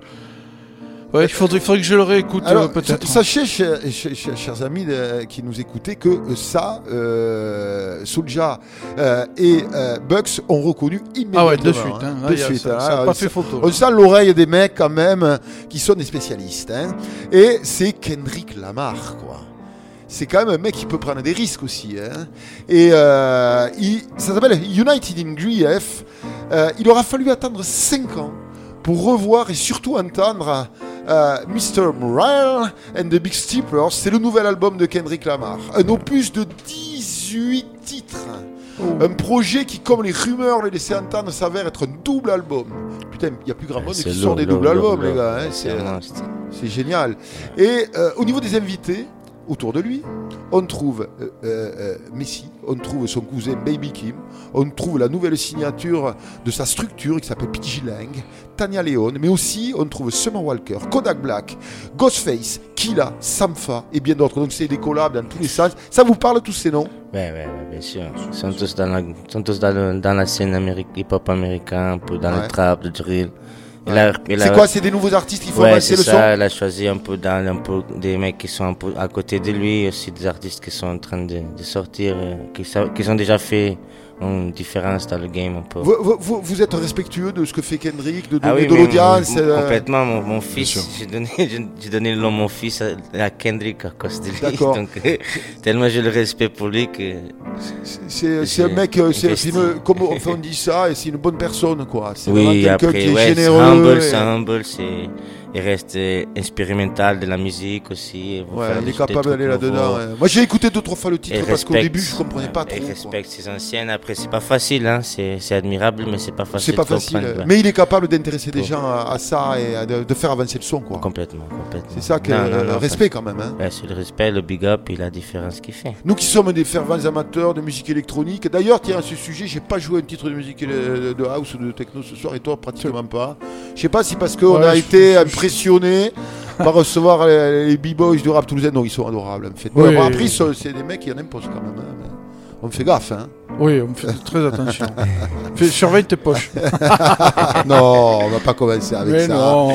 ouais, il faudrait, que je le réécoute euh, peut-être. sa- Sachez, chers, chers- chers- chers amis euh, qui nous écoutez, que euh, ça, euh, Soulja euh, et euh, Bucks ont reconnu immédiatement. Ah ouais, de suite, hein. De Ah, suite, ça- hein. ça pas fait photo. On sent l'oreille des mecs quand même qui sont des spécialistes. hein. Et c'est Kendrick Lamar, quoi. C'est quand même un mec qui peut prendre des risques aussi. hein. Et euh, il- ça s'appelle United in Grief. Euh, il aura fallu attendre 5 ans pour revoir et surtout entendre euh, Mr. Morale and the Big Steppers. C'est le nouvel album de Kendrick Lamar. Un opus de 18 titres. Un projet qui, comme les rumeurs le laissaient entendre, s'avère être un double album. Putain, il n'y a plus grand monde qui sort des doubles albums, les gars. hein. C'est génial. Et euh, au niveau des invités, autour de lui, on trouve euh, euh, euh, Messi, on trouve son cousin Baby Kim, on trouve la nouvelle signature de sa structure qui s'appelle PG Lang, Tania Leon, mais aussi on trouve Summer Walker, Kodak Black, Ghostface, Killa, Samfa et bien d'autres. Donc c'est des collabs dans tous les sens. Ça vous parle tous ces noms? Ouais, ouais, ouais, bien sûr. Ils sont tous dans la, ils sont tous dans, le- dans la scène hip-hop américain, un peu dans Ouais. le trap, le drill. Ouais. C'est quoi, c'est des nouveaux artistes qui font ouais, c'est le ça, son Elle a choisi un peu, dans, un peu des mecs qui sont un peu à côté de lui, aussi des artistes qui sont en train de, de sortir, euh, qui, sa- qui ont déjà fait une différence dans le game un peu. vous, vous- vous- vous êtes respectueux de ce que fait Kendrick, de Ah donner oui, de l'audience euh, Complètement, mon, fils, j'ai donné, j'ai- donné le nom de mon fils à, à Kendrick à cause de lui. D'accord. Donc, euh, tellement j'ai le respect pour lui que. C'est c'est un mec, euh, c'est c'est comme enfin, on dit ça, et c'est une bonne personne, quoi. C'est Oui, quelqu'un qui est ouais, c'est généreux. humble, et- c'est humble, c'est. Il reste euh, expérimental de la musique aussi. Ouais, il est capable d'aller là-dedans. ouais. Moi, j'ai écouté deux trois fois le titre Et parce qu'au début, je comprenais pas trop. Il respecte ses anciennes. Après, c'est pas facile, hein. c'est admirable, mais c'est pas facile. C'est pas facile, ouais. mais il est capable d'intéresser des gens à, à ça et à de, de faire avancer le son, quoi. Complètement, complètement. C'est ça que Non, non, le non, respect quand même. hein. Ouais, c'est le respect, le big up et la différence qu'il fait. Nous qui sommes des fervents amateurs de musique électronique. D'ailleurs, tiens, à ce sujet, j'ai pas joué un titre de musique éle- de house ou de techno ce soir et toi, pratiquement pas. Je sais pas si parce qu'on Ouais, a été impressionné par recevoir les, les b-boys du rap toulousain. Non, ils sont adorables en fait. Oui. Bon, après, c'est des mecs qui en imposent quand même. hein, On fait gaffe, hein. Oui, on me fait très attention. Fais- surveille tes poches. non, on va pas commencer avec Mais ça. non.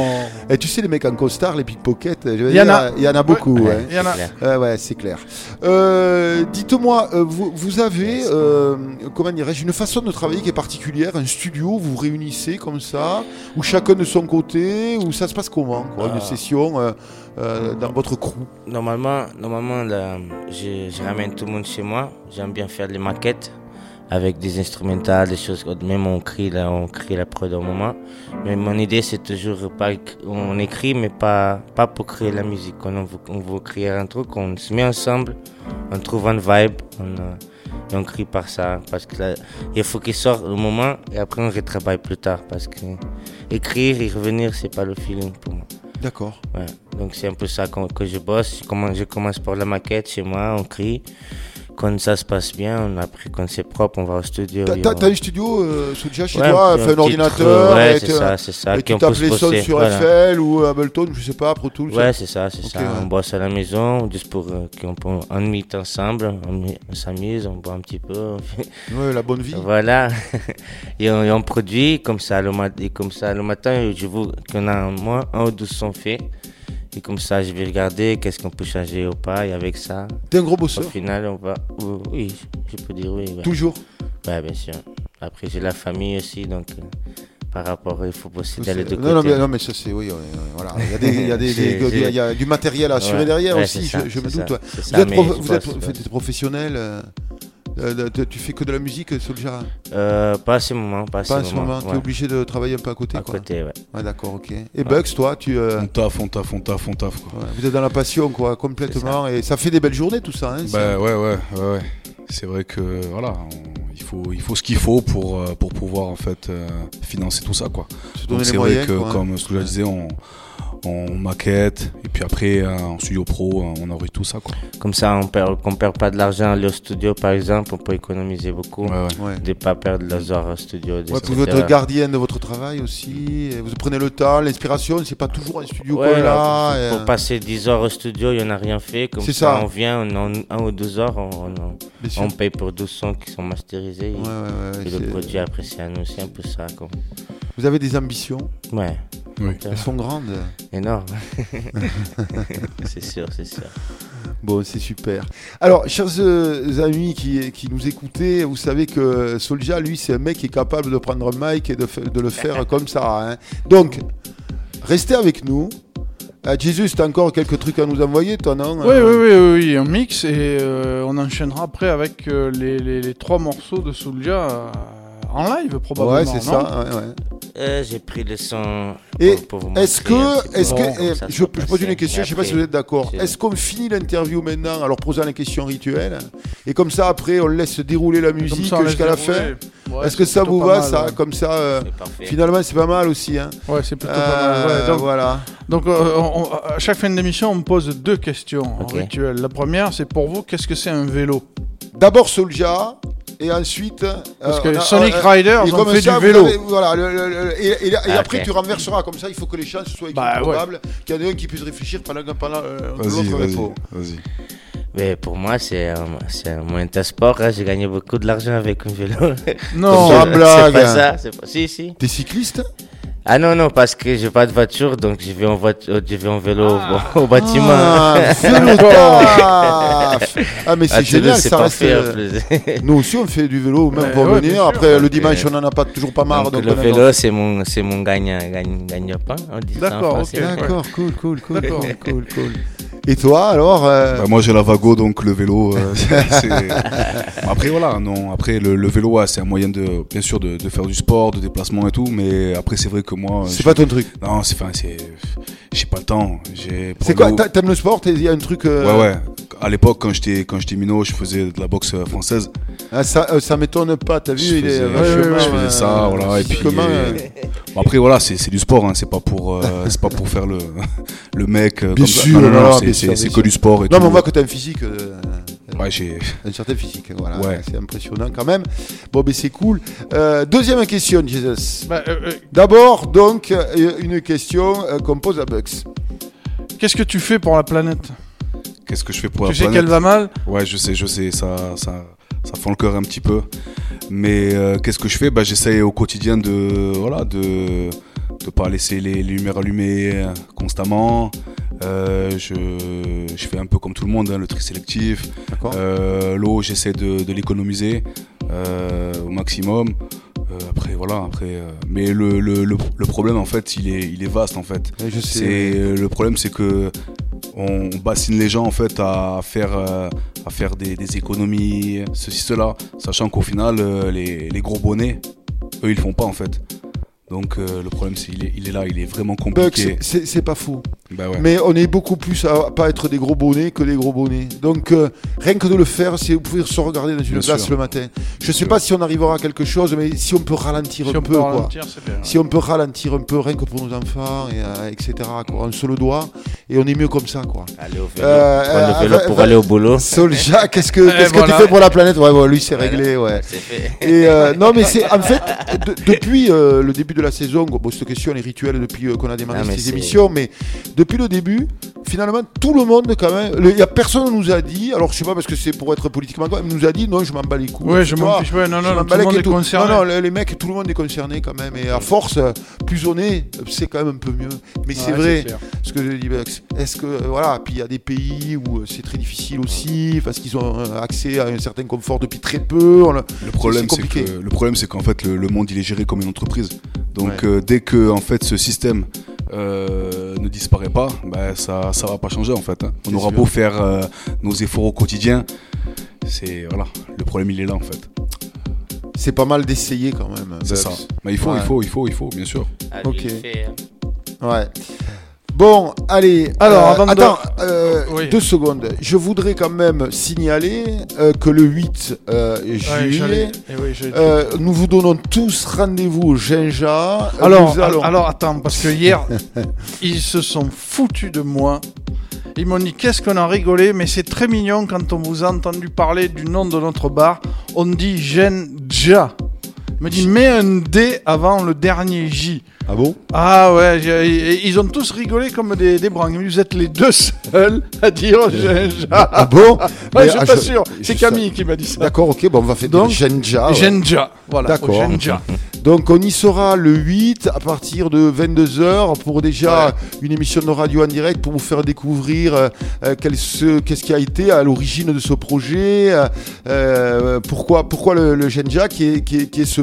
Et tu sais, les mecs en costard, les pickpockets, Il y en dire, a. il y en a beaucoup. Ouais, ouais. il y en a. Euh, ouais, c'est clair. Euh, Dites-moi, euh, vous, vous avez, euh, comment dirais-je, une façon de travailler qui est particulière, un studio, vous vous réunissez comme ça, ou chacun de son côté, ou ça se passe comment quoi, Une Ah. session, euh, euh, dans votre crew? Normalement, normalement là, je, je ramène tout le monde chez moi. J'aime bien faire les maquettes avec des instrumentales, des choses. Même on crie là, on crie la prod au moment. Mais mon idée c'est toujours pas, on écrit mais pas, pas pour créer la musique. Quand on veut, on veut créer un truc, on se met ensemble, on trouve une vibe, on, euh, et on crie par ça. Parce que là, il faut qu'il sorte au moment et après on retravaille plus tard. Parce que écrire et revenir, c'est pas le feeling pour moi. D'accord. Ouais. Donc c'est un peu ça que je bosse. Je commence, je commence par la maquette chez moi, on crie. Quand ça se passe bien, on, après quand c'est propre, on va au studio. T'as- T'as on- t'as un studio euh, chez Ouais, toi, un fait un ordinateur, ouais, c'est ça, c'est ça, et tu tapes les sons sur voilà. FL ou Ableton, je sais pas, Pro Tools. Ouais, c'est ça, c'est ça. ouais. On bosse à la maison, juste pour euh, qu'on peut en meet ensemble, on, s'amuse, on boit un petit peu. on fait- Ouais, la bonne vie. Voilà. et, on, et on produit comme ça le, mat- et comme ça, le matin, je veux qu'on a un, moins un ou deux sons faits. Et comme ça, je vais regarder qu'est-ce qu'on peut changer ou pas. Et avec ça, T'es un gros bosseur au final, on va. Oui, je peux dire oui. ouais. Toujours Ouais, bien sûr. Après, j'ai la famille aussi, donc euh, par rapport, il faut bosser d'aller de côté. non, non, mais, non, mais ça c'est oui, ouais, voilà. Il y a, des, il y a, des- J'ai- des- j'ai- il y a du matériel à assurer Ouais, derrière ouais, aussi, ça, je, je me doute. ça, Vous êtes, prof- vous êtes, professionnel euh, tu- fais que de la musique, Soulja Euh, pas à ce moment, pas à ce Pas à ce moment, moment, tu es ouais. obligé de travailler un peu à côté À quoi. côté, ouais. Ouais, d'accord, ok. Et Bugs, toi, tu. euh, On taffe, on taffe, on taffe, on taffe. Quoi. ouais, vous êtes dans la passion, quoi, complètement. Et ça fait des belles journées, tout ça. Hein, Bah ça. ouais, ouais, ouais. ouais. C'est vrai que voilà, on- il faut, il faut ce qu'il faut pour, euh, pour pouvoir en fait euh, financer tout ça quoi. Se donner Donc les c'est vrai que quoi, hein. comme je disais, on, on maquette et puis après euh, en studio pro, euh, on enregistre tout ça quoi. Comme ça, on perd, qu'on perd pas de l'argent à aller au studio, par exemple, on peut économiser beaucoup. Ouais. De pas perdre les heures au studio. Ouais, vous êtes gardien de votre travail aussi. et Vous prenez le temps, l'inspiration, c'est pas toujours un studio Ouais, qu'on est là. pour, et, pour euh, passer 10 heures au studio, il n'y en a rien fait. Comme ça, ça. on vient, on, en un ou deux heures, on, on, paye pour 12 sons qui sont masterisés. et- Ouais, ouais, ouais, et le produit après, c'est à nous, c'est un peu ça. Comme... Vous avez des ambitions? Ouais. Oui. Elles sont grandes. Énorme. c'est sûr, c'est sûr. Bon, c'est super. Alors, chers euh, amis qui, qui nous écoutez, vous savez que Solja, lui, c'est un mec qui est capable de prendre un mic et de, le faire comme ça. hein. Donc, restez avec nous. Euh, Jésus, tu as encore quelques trucs à nous envoyer, toi, non Oui, oui, oui, oui, oui, un mix et euh, on enchaînera après avec euh, les, les- les trois morceaux de Soulja euh, en live probablement. Ouais, c'est ça. ouais, ouais. Euh, J'ai pris le son. Et pour- pour vous est-ce que, est-ce que, eh, je, je pose une question, je sais pas si vous êtes d'accord. Est-ce qu'on finit l'interview maintenant, alors posant les questions rituelles, et comme ça après on laisse dérouler la musique jusqu'à la dérouler. fin Ouais, Est-ce que ça vous va, mal, ça ouais. Comme ça, euh, finalement c'est pas mal aussi. Hein. Ouais, c'est plutôt Euh, pas mal. ouais. donc, voilà. donc, euh, on- on- à chaque fin d'émission, on me pose deux questions en Ok. rituel. La première, c'est pour vous, qu'est-ce que c'est un vélo? D'abord Soulja, et ensuite. Parce euh, que on a- Sonic euh, Riders, on comme fait ça, du vélo. avez- voilà, le- le- le- et, et- et Ah, après tu renverseras, comme ça il faut que les chances soient Bah, ouais. qu'il y en ait un qui puisse réfléchir pendant, pendant euh, que Vas-y, l'autre vas-y, répond. vas-y. Mais pour moi, c'est un, c'est un moyen de sport. hein. J'ai gagné beaucoup de l'argent avec un vélo. Non, je- blague. C'est pas ça. c'est Pas... Si, si. T'es cycliste? Ah non, non, parce que j'ai pas de voiture, donc je vais en, voiture, je vais en vélo au- au, bâtiment. Ah, vélo taf Ah mais c'est Ah, génial, c'est ça pas reste. euh. Nous aussi on fait du vélo, même Ouais, pour ouais, venir. Après le dimanche euh, on en a pas toujours pas marre. Donc, Donc, le vélo, c'est mon, c'est mon gagne, gagne, dit ça en D'accord. D'accord, cool, cool, cool, D'accord. cool, cool, cool. Et toi alors euh, Bah, moi j'ai la vago donc le vélo. euh, Après voilà, non. Après le, le vélo, ouais, c'est un moyen de, bien sûr, de, de faire du sport, de déplacement et tout. Mais après c'est vrai que moi. C'est pas ton truc. Non, c'est, enfin, c'est, j'ai pas le temps. C'est quoi le- T'aimes le sport? Il y a un truc. euh, Ouais ouais. À l'époque quand j'étais quand j'étais minot, je faisais de la boxe française. ah, ça, ça m'étonne pas. T'as vu Je Il est faisais, vachement, je faisais ça, voilà. Et puis. euh, euh, bon, après voilà, c'est, c'est du sport. Hein, c'est pas pour euh, c'est pas pour faire le le mec. euh, Bien comme ça. Non, non, non, voilà, c'est, que du sport et Non, tout. mais on voit que t'as un physique. euh, Ouais, j'ai. un certain physique, voilà. Ouais. C'est impressionnant quand même. Bon, ben c'est cool. Euh, deuxième question, Jesus. Bah, euh, euh, D'abord, donc, une question euh, qu'on pose à Bucks. Qu'est-ce que tu fais pour la planète? Qu'est-ce que je fais pour Tu la sais planète? qu'elle va mal? Ouais, je sais, je sais, ça, ça, ça fend le cœur un petit peu. Mais euh, qu'est-ce que je fais? Bah, J'essaye au quotidien de voilà, de de pas laisser les, les lumières allumées euh, constamment. Euh, je, je fais un peu comme tout le monde, hein, le tri sélectif. Euh, L'eau, j'essaie de, de l'économiser au maximum. Après, voilà. Après, mais le, le, le, le problème, en fait, il est, il est vaste, en fait. C'est le problème, c'est que on bassine les gens en fait à faire, euh, des, économies, ceci, cela, sachant qu'au final, euh, les, les gros bonnets, eux, ils font pas en fait. Donc euh, le problème, c'est il est, il est là, il est vraiment compliqué. c'est- pas faux. Bah ouais. Mais on est beaucoup plus à pas être des gros bonnets que des gros bonnets. Donc euh, rien que de le faire, c'est vous pouvez se regarder dans une Bien glace sûr. le matin. Je sais pas si on arrivera à quelque chose, mais si on peut ralentir Si un peu, quoi. bien. Si on peut ralentir un peu, rien que pour nos enfants, et, euh, etc. Quoi. On se le doit, et on est mieux comme ça, quoi. Aller au vélo. Le vélo pour aller au boulot. Solja, qu'est-ce que qu'est-ce que voilà. tu fais pour la planète? Ouais, bon, lui c'est Voilà, réglé, ouais. c'est fait. Et euh, non, mais c'est en fait de- depuis euh, le début de la saison. Bon, cette question est rituelle depuis euh, qu'on a démarré Ah, ces émissions, mais depuis le début, finalement, tout le monde quand même. Il y a personne qui nous a dit. Alors je sais pas parce que c'est pour être politiquement correct, mais nous a dit non, je m'en bats les couilles. Ouais, je m'en fiche, ouais, non, non, m'en tout bats le les monde couilles est tout. concerné. Non, non, les, les mecs, tout le monde est concerné quand même. Et à force, plus on est, c'est quand même un peu mieux. Mais c'est Ouais, vrai, ce que je dis. Est-ce que, euh, voilà, puis il y a des pays où euh, c'est très difficile aussi, parce qu'ils ont accès à un certain confort depuis très peu. on a- Le problème, c'est que le problème, c'est qu'en fait, le, le monde il est géré comme une entreprise. Donc, Ouais. euh, dès que en fait ce système euh, ne disparaît pas, bah, ça, ça va pas changer en fait. hein. On aura sûr. beau faire euh, nos efforts au quotidien, c'est voilà, le problème il est là en fait. C'est pas mal d'essayer quand même. C'est ça. Mais il faut, Ouais. il faut, il faut, il faut, bien sûr. Ah, Ok. fait, hein. Ouais. Bon, allez. Alors, euh, avant de- attends, euh, Oui. deux secondes. Je voudrais quand même signaler euh, que le 8 euh, Ouais, juillet, j'allais- eh oui, euh, nous vous donnons tous rendez-vous au Ginja. Euh, Alors, allons- alors attends, parce que hier, ils se sont foutus de moi. Ils m'ont dit qu'est-ce qu'on a rigolé, mais c'est très mignon quand on vous a entendu parler du nom de notre bar. On dit Genja. Il me dit mets un D avant le dernier J. Ah bon? Ah ouais, j'ai- ils ont tous rigolé comme des, des branques. Vous êtes les deux seuls à dire Genja. Ah bon? Ouais, Mais, je suis ah, pas sûr. C'est Camille qui m'a dit ça. D'accord, ok, bon, on va faire Donc, Genja. ouais. Genja, voilà, au D'accord. Genja. Donc on y sera le 8 à partir de 22h pour déjà une émission de radio en direct pour vous faire découvrir euh, euh, qu'est-ce qui a été à l'origine de ce projet, euh, euh, pourquoi, pourquoi le, le Genja qui est, qui est, qui est ce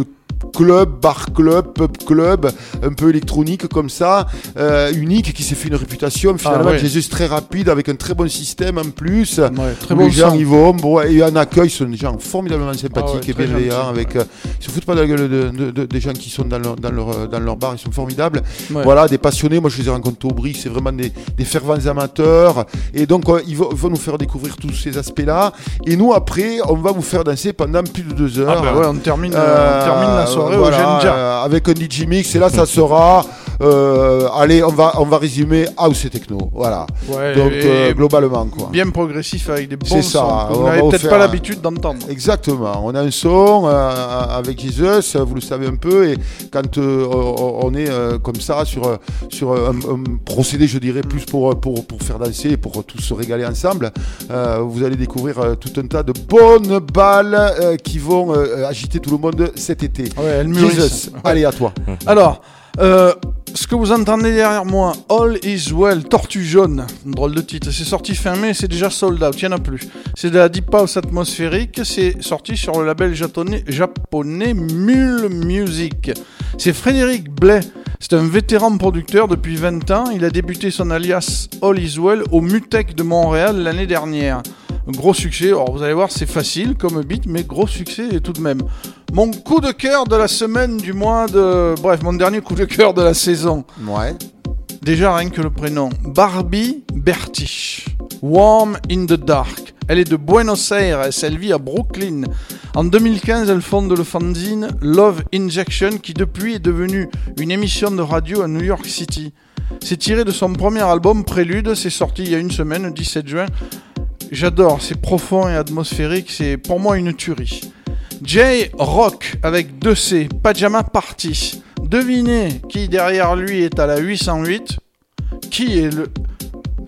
club, bar club, pub club, un peu électronique comme ça, euh, unique, qui s'est fait une réputation finalement, Ah, ouais. Jésus très rapide avec un très bon système en plus. très où bon les gens y vont, bon, et un accueil, ce sont des gens formidablement sympathiques Ah ouais, et bienveillants, avec, euh, ils se foutent pas de la gueule de, de- de- des gens qui sont dans leur, dans leur, euh, dans leur bar, ils sont formidables. Voilà, des passionnés, moi je les ai rencontrés au Brick, c'est vraiment des, des fervents amateurs, et donc euh, ils, vont, ils vont nous faire découvrir tous ces aspects-là, et nous après, on va vous faire danser pendant plus de deux heures. Ah bah ouais, on termine, on termine la soirée au Genja. euh, avec un DJ mix, et là ça sera, euh, allez, on va, on va résumer house et techno, voilà. Ouais, donc et- euh, globalement quoi. Bien progressif avec des bons C'est ça. on vous va n'avez vous peut-être pas l'habitude d'entendre. Exactement. On a un son euh, avec Jesus, vous le savez un peu, et quand euh, on est euh, comme ça sur, euh, sur un, un procédé, je dirais, plus pour, pour, pour faire danser, pour tous se régaler ensemble, euh, vous allez découvrir euh, tout un tas de bonnes balles euh, qui vont euh, agiter tout le monde cet été. Ouais, elles mûrissent. Jesus, allez à toi. Alors, euh, ce que vous entendez derrière moi, All is Well, Tortue Jaune, drôle de titre, c'est sorti fin mai, c'est déjà sold out, il n'y en a plus. C'est de la deep house atmosphérique, c'est sorti sur le label japonais, japonais Mule Music. C'est Frédéric Blais, c'est un vétéran producteur depuis 20 ans, il a débuté son alias All is Well au Mutec de Montréal l'année dernière. Gros succès, alors vous allez voir c'est facile comme beat, mais gros succès tout de même. Mon coup de cœur de la semaine, du mois de... Bref, mon dernier coup de cœur de la saison. Ouais. Déjà rien que le prénom. Barbie Bertish. Warm in the Dark. Elle est de Buenos Aires, elle vit à Brooklyn. En 2015, elle fonde le fanzine Love Injection qui depuis est devenu une émission de radio à New York City. C'est tiré de son premier album Prélude, c'est sorti il y a une semaine, le 17 juin. J'adore, c'est profond et atmosphérique, c'est pour moi une tuerie. Jay Rock avec 2 C, Pajama Party. Devinez qui derrière lui est à la 808. Qui est le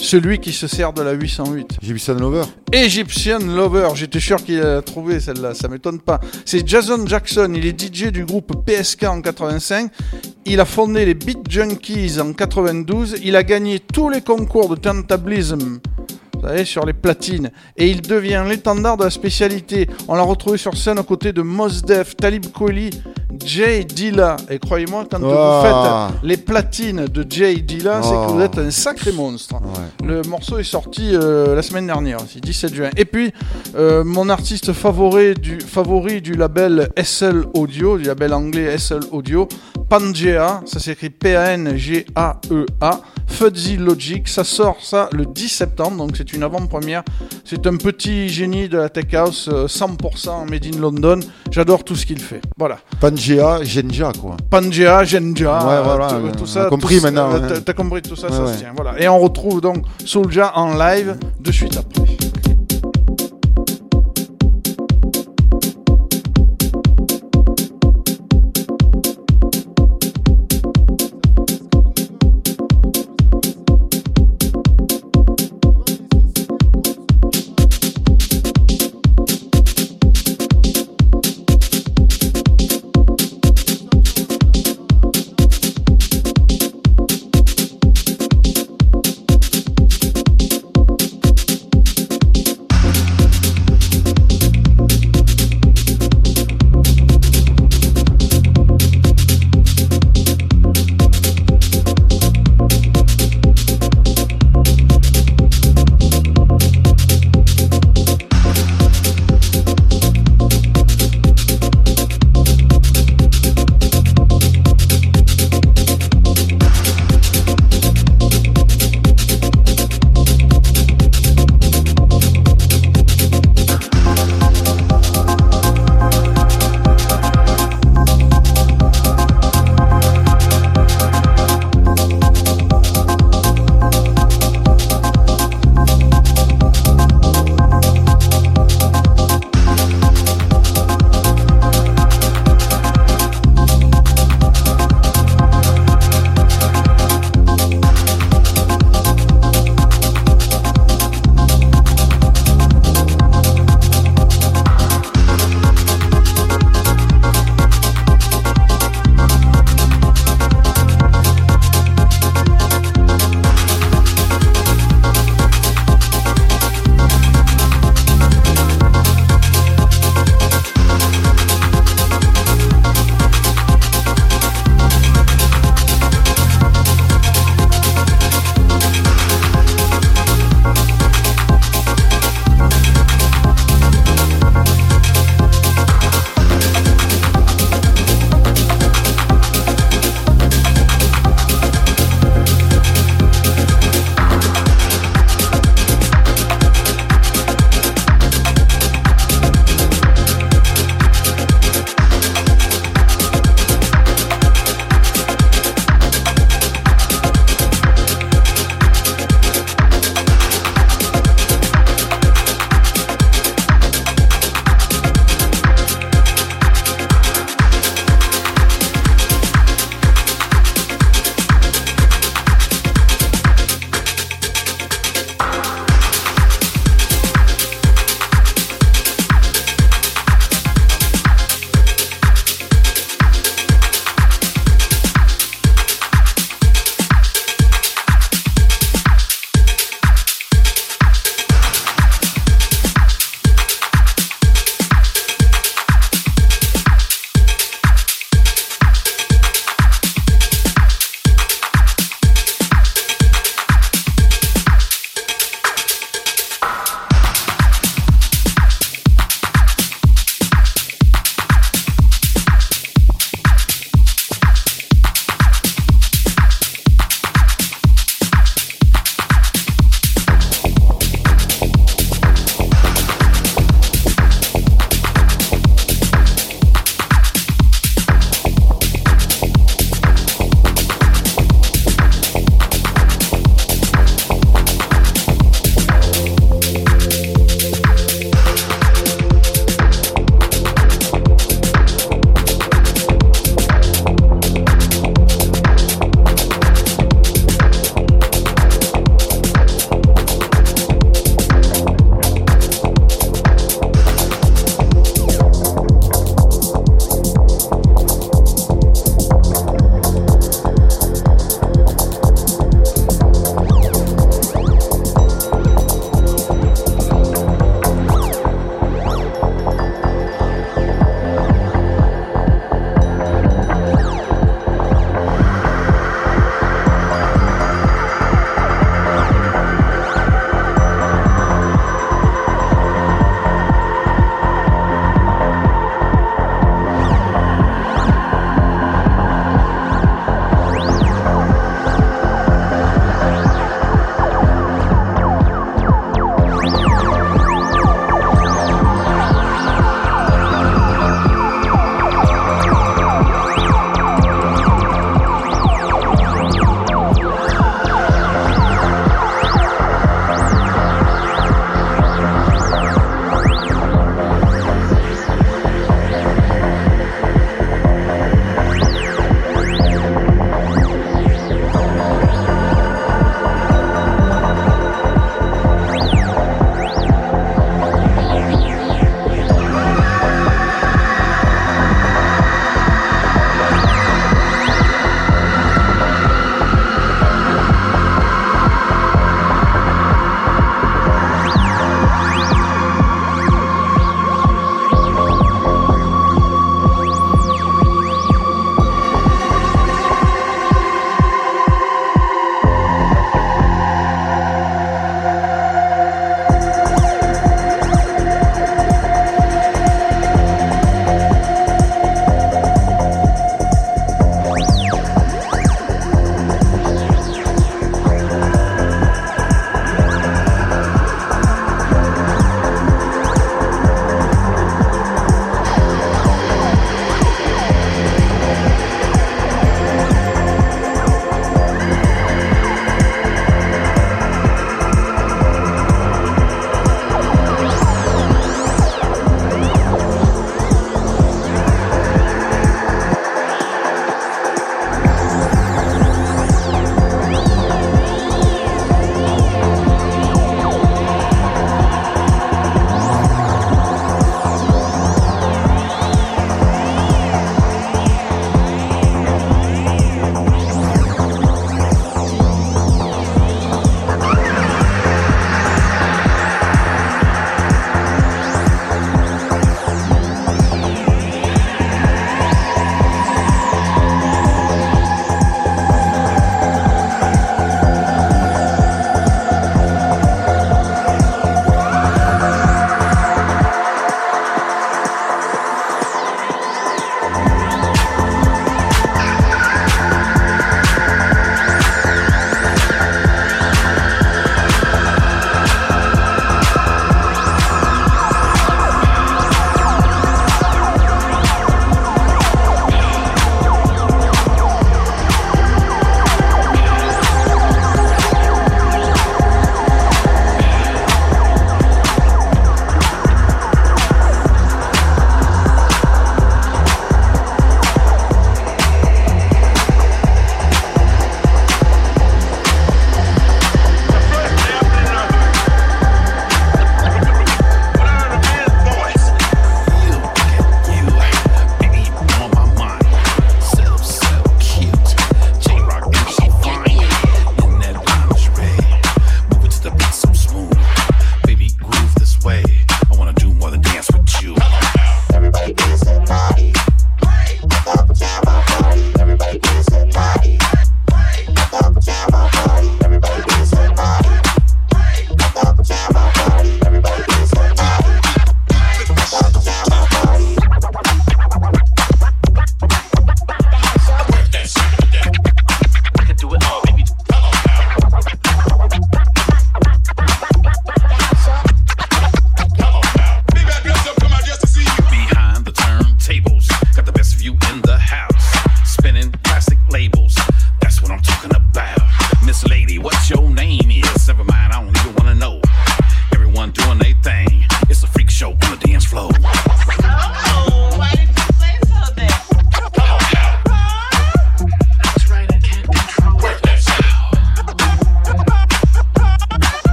celui qui se sert de la 808 Egyptian Lover. Egyptian Lover, j'étais sûr qu'il a trouvé celle-là, ça m'étonne pas. C'est Jason Jackson, il est DJ du groupe PSK en 85. Il a fondé les Beat Junkies en 92. Il a gagné tous les concours de turntablism. Vous savez, sur les platines. Et il devient l'étendard de la spécialité. On l'a retrouvé sur scène aux côtés de Mos Def, Talib Kweli, Jay Dilla. Et croyez-moi, quand Oh. vous faites les platines de Jay Dilla, c'est que vous êtes un sacré monstre. Le morceau est sorti euh, la semaine dernière, aussi, 17 juin. Et puis, euh, mon artiste favori du, favori du label SL Audio, du label anglais SL Audio, Pangea, ça s'écrit P-A-N-G-A-E-A, E Fuzzy Logic, ça sort ça le 10 septembre, donc c'est une avant-première. C'est un petit génie de la tech house, euh, 100% made in London. J'adore tout ce qu'il fait. Voilà. Pangea, Genja, quoi. Pangea, Genja, Ouais, voilà, tout, euh, ça. compris tout maintenant, euh, hein. t'as- compris tout ça, Ouais, ça ouais. se tient. Voilà. Et on retrouve donc Soulja en live de suite après.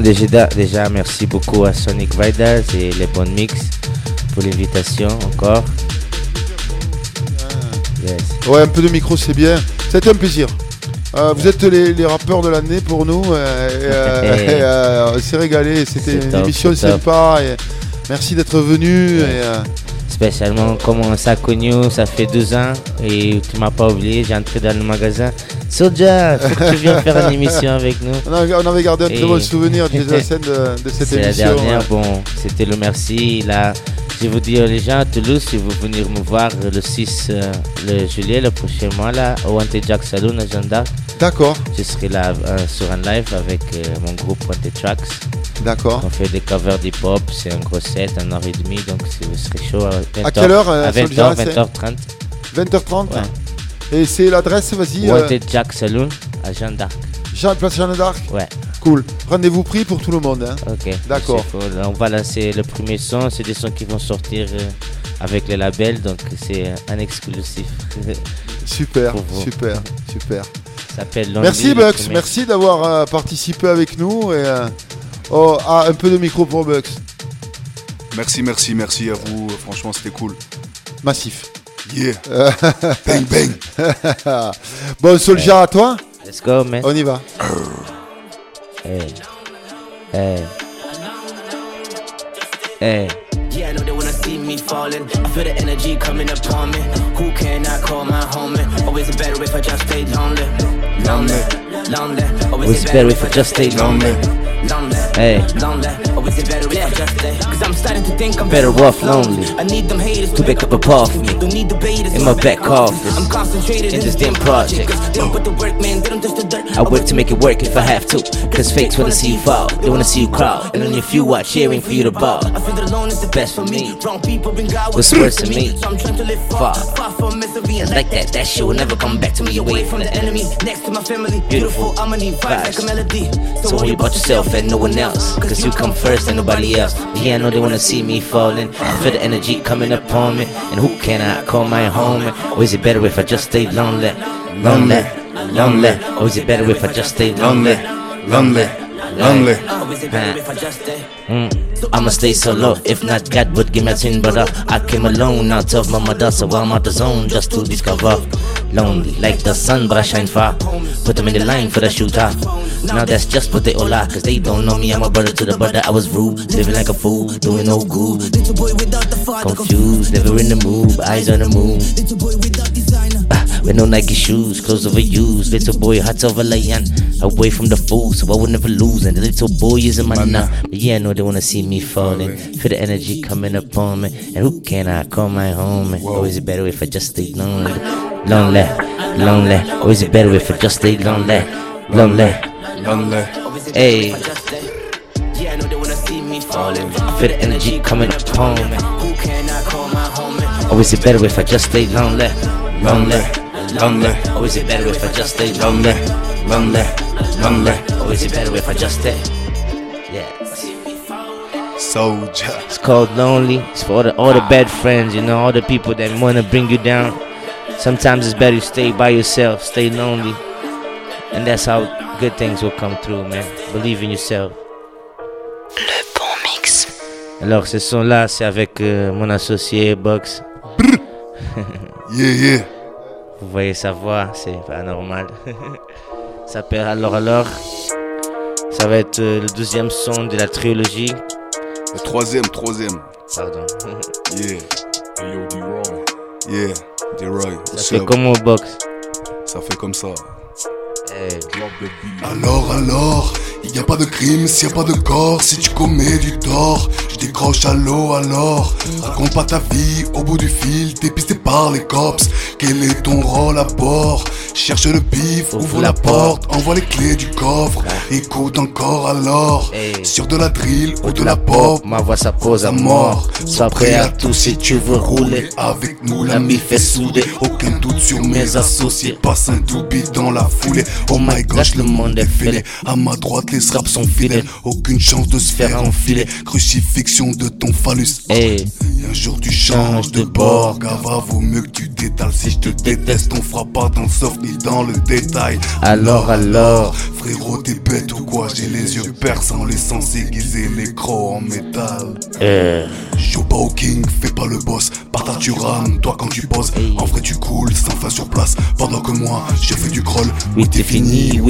Déjà, déjà, merci beaucoup à Sonic Vidals et les bons mix pour l'invitation encore. Yes. Ouais, un peu de micro, c'est bien. C'était un plaisir. Euh, vous êtes les, les rappeurs de l'année pour nous. euh, et, euh, euh, on s'est régalé. C'était une top, émission sympa. Et merci d'être venu. Et, Spécialement comme on s'est connu, ça fait deux ans et tu m'as pas oublié, j'ai entré dans le magasin. Soja, faut que tu viennes faire une émission avec nous. on, avait, on avait gardé un très bon souvenir de la scène de, de cette C'est la émission. dernière, bon, c'était le merci. Là, je vous dis les gens à Toulouse, si vous venez me voir le 6 euh, le juillet, le prochain mois, là, au Wanted Jack Saloon à Jeanne d'Arc. D'accord. Je serai là euh, sur un live avec euh, mon groupe Wanted Tracks. D'accord. On fait des covers d'hip-hop, c'est un gros set, un heure et demie, donc si vous serez chaud à 20h. À quelle heure À 20h, Soldier, c'est 20h30. 20h30 Ouais. Et c'est l'adresse, vas-y. euh, Wanted Jack Saloon à Jeanne d'Arc. Jean, place Jeanne d'Arc Ouais. Cool. Rendez-vous pris pour tout le monde. hein. Ok. D'accord. cool. On va lancer le premier son. C'est des sons qui vont sortir euh, avec les labels, donc c'est un exclusif. Super, super, super. Ça Merci le Bucks, merci d'avoir euh, participé avec nous. Et, euh, oh, ah, un peu de micro pour Bucks. Merci, merci, merci à vous. Franchement, c'était cool. Massif. Yeah. Bang, bang. bon, Soldier, à toi. Let's go, man. On y va. Hey. Hey. Hey. Yeah, I know they wanna see me falling. I feel the energy coming upon me. Who can I call my homie? Always better if I just stay lonely. Lonely, lonely. Always better if I just stay lonely. Lonely, Hey. lonely. Always better if I just. Cause I'm starting to think I'm Better off lonely. I need them haters To pick up a paw for me. Don't need debaters In my back office. I'm concentrated In this damn project. They don't put the work, man. They don't touch the dirt. I work to make it work if I have to. Cause fakes wanna see you fall. They wanna see you crawl. And only a few are cheering for you to ball. I feel that alone is the Best for me. Wrong people bring God What's worse than me? So I'm trying to live far, Far. from misery and Like that, that shit will never come back to me away from the enemy, next to my family. Beautiful, need vibes like a melody. So worry about yourself and no one else. Cause you come first and nobody else. Yeah, I know they wanna see me falling. I feel the energy coming upon me. And who can I call my home? Or is it better if I just stay lonely? Lonely, lonely. Or is it better if I just stay lonely? Lonely, lonely. Mm. I'ma stay solo. If not, God would give me a twin brother. I came alone out of my mother, so I'm out the zone just to discover. Lonely like the sun, but I shine far. Put them in the line for the shooter. Now that's just what they all are, cause they don't know me. I'm a brother to the brother. I was rude, living like a fool, doing no good. Little boy without the fuck. Confused, never in the mood, eyes on the moon. With no Nike shoes, clothes overused. Little boy, hot over lion. Away from the fool, so I would never lose. And the little boy is in my now. But yeah, I know they wanna see me falling. Feel the energy coming upon me. And who can I call my home? Or is it better if I just stay lonely? Lonely, lonely. Or is it better if I just stay lonely? Lonely, lonely. Hey. Yeah, I know they wanna see me falling. I feel the energy coming upon me. Who can I call my homie? Or is it better if I just stay lonely? Lonely, lonely. Or is it better if I just stay lonely? Lonely, lonely. Or is it better if I just stay? Yeah. Soldier. It's called lonely. It's for all the, all the bad friends, you know, all the people that want to bring you down. Sometimes it's better you stay by yourself, stay lonely. And that's how good things will come through, man. Believe in yourself. Le bon mix. Alors, ce son-là, c'est avec euh, mon associé Box. Yeah, yeah. Vous voyez sa voix, c'est pas normal. Ça s'appelle Alors Alors. Ça va être euh, le deuxième son de la trilogie. Le troisième, troisième. Pardon. Yeah. Yo, D-Roy. Yeah, D-Roy. Ça fait comme au box. Ça fait comme ça. Alors, alors, il n'y a pas de crime s'il n'y a pas de corps. Si tu commets du tort, je décroche à l'eau alors. Raconte pas ta vie au bout du fil, dépisté par les cops. Quel est ton rôle à bord? Cherche le bif, ouvre la porte, envoie les clés du coffre. Écoute encore alors, sur de la drill ou de la pop. Ma voix ça pose à mort. Sois prêt à tout si tu veux rouler. Avec nous, l'ami fait souder. Aucun doute sur mes associés. Passe un doubi dans la foulée. Oh my gosh, le monde est fêlé. À ma droite, les straps sont fidèles. Aucune chance de se faire enfiler. Crucifixion de ton phallus. Hey. Un jour tu changes de bord. Gava, vaut mieux que tu détales. Si je te déteste, on fera pas dans le soft ni dans le détail. Alors, alors. Frérot, t'es bête ou quoi? J'ai les yeux perçants, les sens aiguisés, les crocs en métal. Euh. Joue pas au king, fais pas le boss. Par ta tu rames, toi quand tu poses. En vrai, tu coules sans fin sur place. Pendant que moi, j'ai fait du crawl. Oui, t'es fini.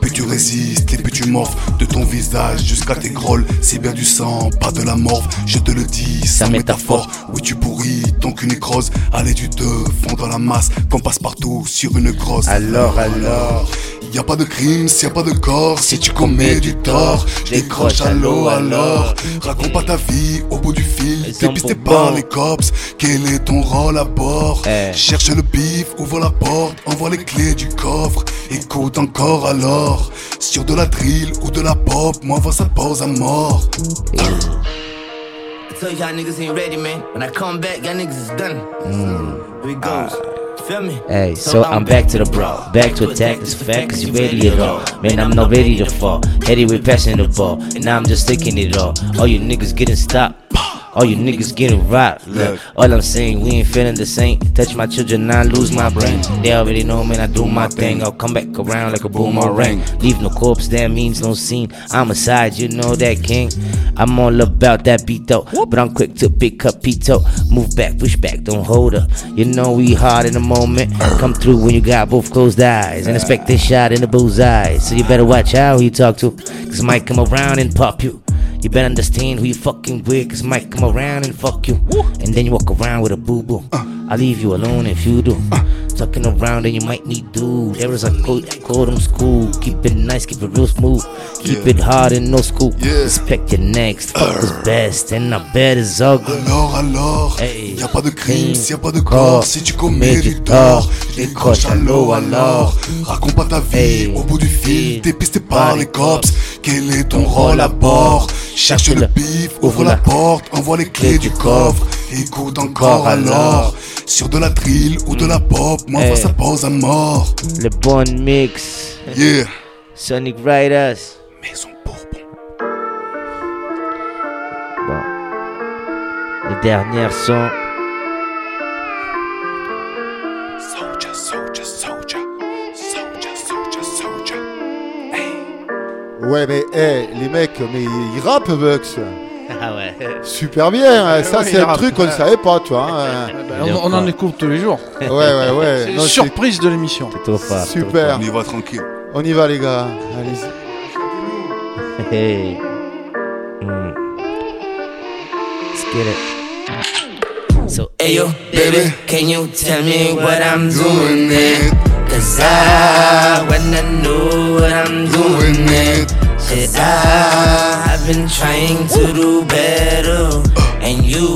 Plus tu résistes et plus tu morphes. De ton visage jusqu'à tes grolles. C'est bien du sang, pas de la morve. Je te le dis, sans métaphore. Oui, tu pourris, ton cul nécrose. Allez, tu te fonds dans la masse. Qu'on passe partout sur une grosse. Alors, alors. Y a pas de crime s'il y a pas de corps. Si tu commets du tort, décroche à l'eau alors. Raconte pas ta vie au bout du fil. Dépisté par les cops. Quel est ton rôle à bord Cherche le bif, ouvre la porte, envoie les clés du coffre. Écoute encore alors. Sur de la drill ou de la pop, moi vois ça pose à mort. I tell y'all niggas ain't ready, man. When I come back, y'all niggas is done. Here it goes. Hey, so I'm back to the bro. Back to attack this fact, cause you ready at all. Man, I'm not ready to fall. Heady with passing the ball. And now I'm just taking it all. All you niggas getting stopped. All you niggas getting robbed. Look, all I'm saying, we ain't feeling the same. Touch my children, I lose my brain. They already know, man, I do my thing. I'll come back around like a boomerang. Leave no corpse, that means no scene. I'm aside, you know that king. I'm all about that beat though, but I'm quick to pick up Pito. Move back, push back, don't hold up. You know we hard in the moment. Come through when you got both closed eyes and expect this shot in the bullseye. So you better watch out who you talk to, cause I might come around and pop you. You better understand who you fucking with, cause I might come around and fuck you. And then you walk around with a boo boo. Uh. I'll leave you alone if you do. Uh. Talking around and you might need dude. There is a quote, quote them school. Keep it nice, keep it real smooth. Keep it hard and no school. Respect your next, fuck is best, and I bet it's ugly. Alors, alors, y a pas de crime s'il y a pas de corps. Si tu commets du tort, décroche à l'eau alors. Raconte pas ta vie au bout du fil. T'es pisté par les cops. Quel est ton rôle à bord Cherche le bif, ouvre la porte, envoie les clés du coffre. Écoute encore alors. Sur de la drill ou de la pop, moi Hey. ça pose à mort. Le bon mix. Yeah. Sonic Riders. Maison Bon. Le dernier son. Ouais, mais hey, les mecs, mais ils rappent, Bucks. Ah ouais. Super bien, hein. ça Ouais, c'est un truc qu'on ne savait pas, toi. hein. On, on en découvre tous les jours. Ouais, ouais, ouais. Non, c'est- surprise de l'émission. C'est trop fort. Super. On y va tranquille. On y va, les gars. Allez-y. Hey. Mm. Let's get it. So, Ayo, baby, can you tell me what I'm doing it? Cause I wanna know what I'm doing it. Cause I, I've been trying to do better. Uh. And you,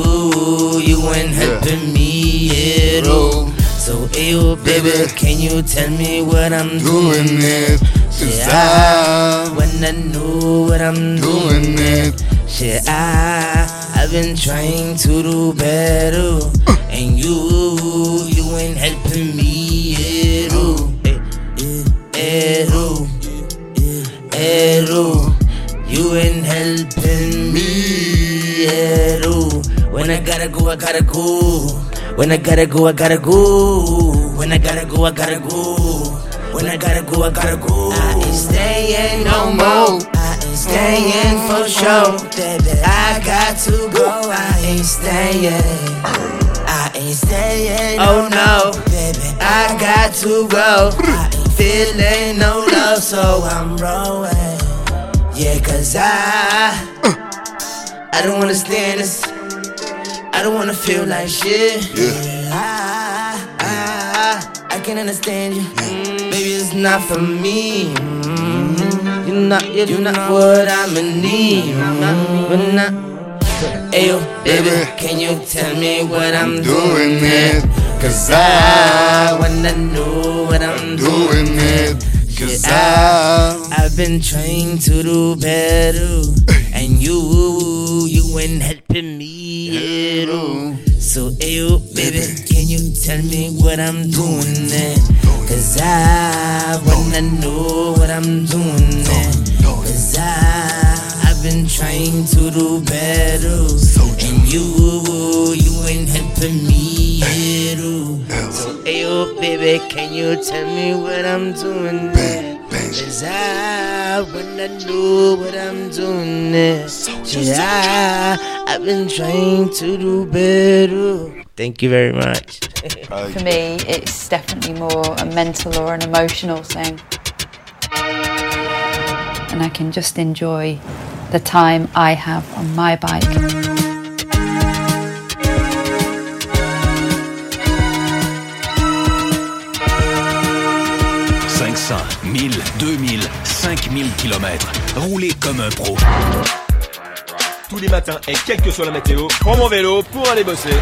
you ain't helping me at all. So, Ayo, baby, can you tell me what I'm doing it? Cause I when I know what I'm doing it. Shit, I, I've been trying to do better. Uh. And you, you ain't helping me at all. Eh, eh, At all. You ain't helping me at all. When I gotta go, I gotta go. When I gotta go, I gotta go. When I gotta go, I gotta go. When I gotta go, I gotta go. I ain't staying no more. I ain't staying for sure. Baby, I got to go. I ain't staying. I ain't staying. Oh no, baby, I got to go. I ain't feeling no love, so I'm rolling. Yeah, cause I, I don't wanna stand this. I don't wanna feel like shit. Yeah. I, I, I can understand you. Baby, it's not for me. Mm, You're not, you're, not what I'm in need. Mm, But not. Ayo, baby, can you tell me what I'm doing it? Cause I wanna know what I'm doing it. Cause I, I've been trying to do better. And you, you ain't helping me at all. So, ayo, baby, can you tell me what I'm doing it? Cause I wanna know what I'm doing it. Cause I, I've been trying to do better. And you, you ain't helping me at all. So, ayo, baby, can you tell me what I'm doing it? Cause I wanna know what I'm doing it. Yeah, I've been trying to do better. Thank you very much. For me, it's definitely more a mental or an emotional thing. And I can just enjoy the time I have on my bike. 500, 1000, 2000, 5000 km. Roulez comme un pro. Tous les matins et quelle que soit la météo, prends mon vélo pour aller bosser.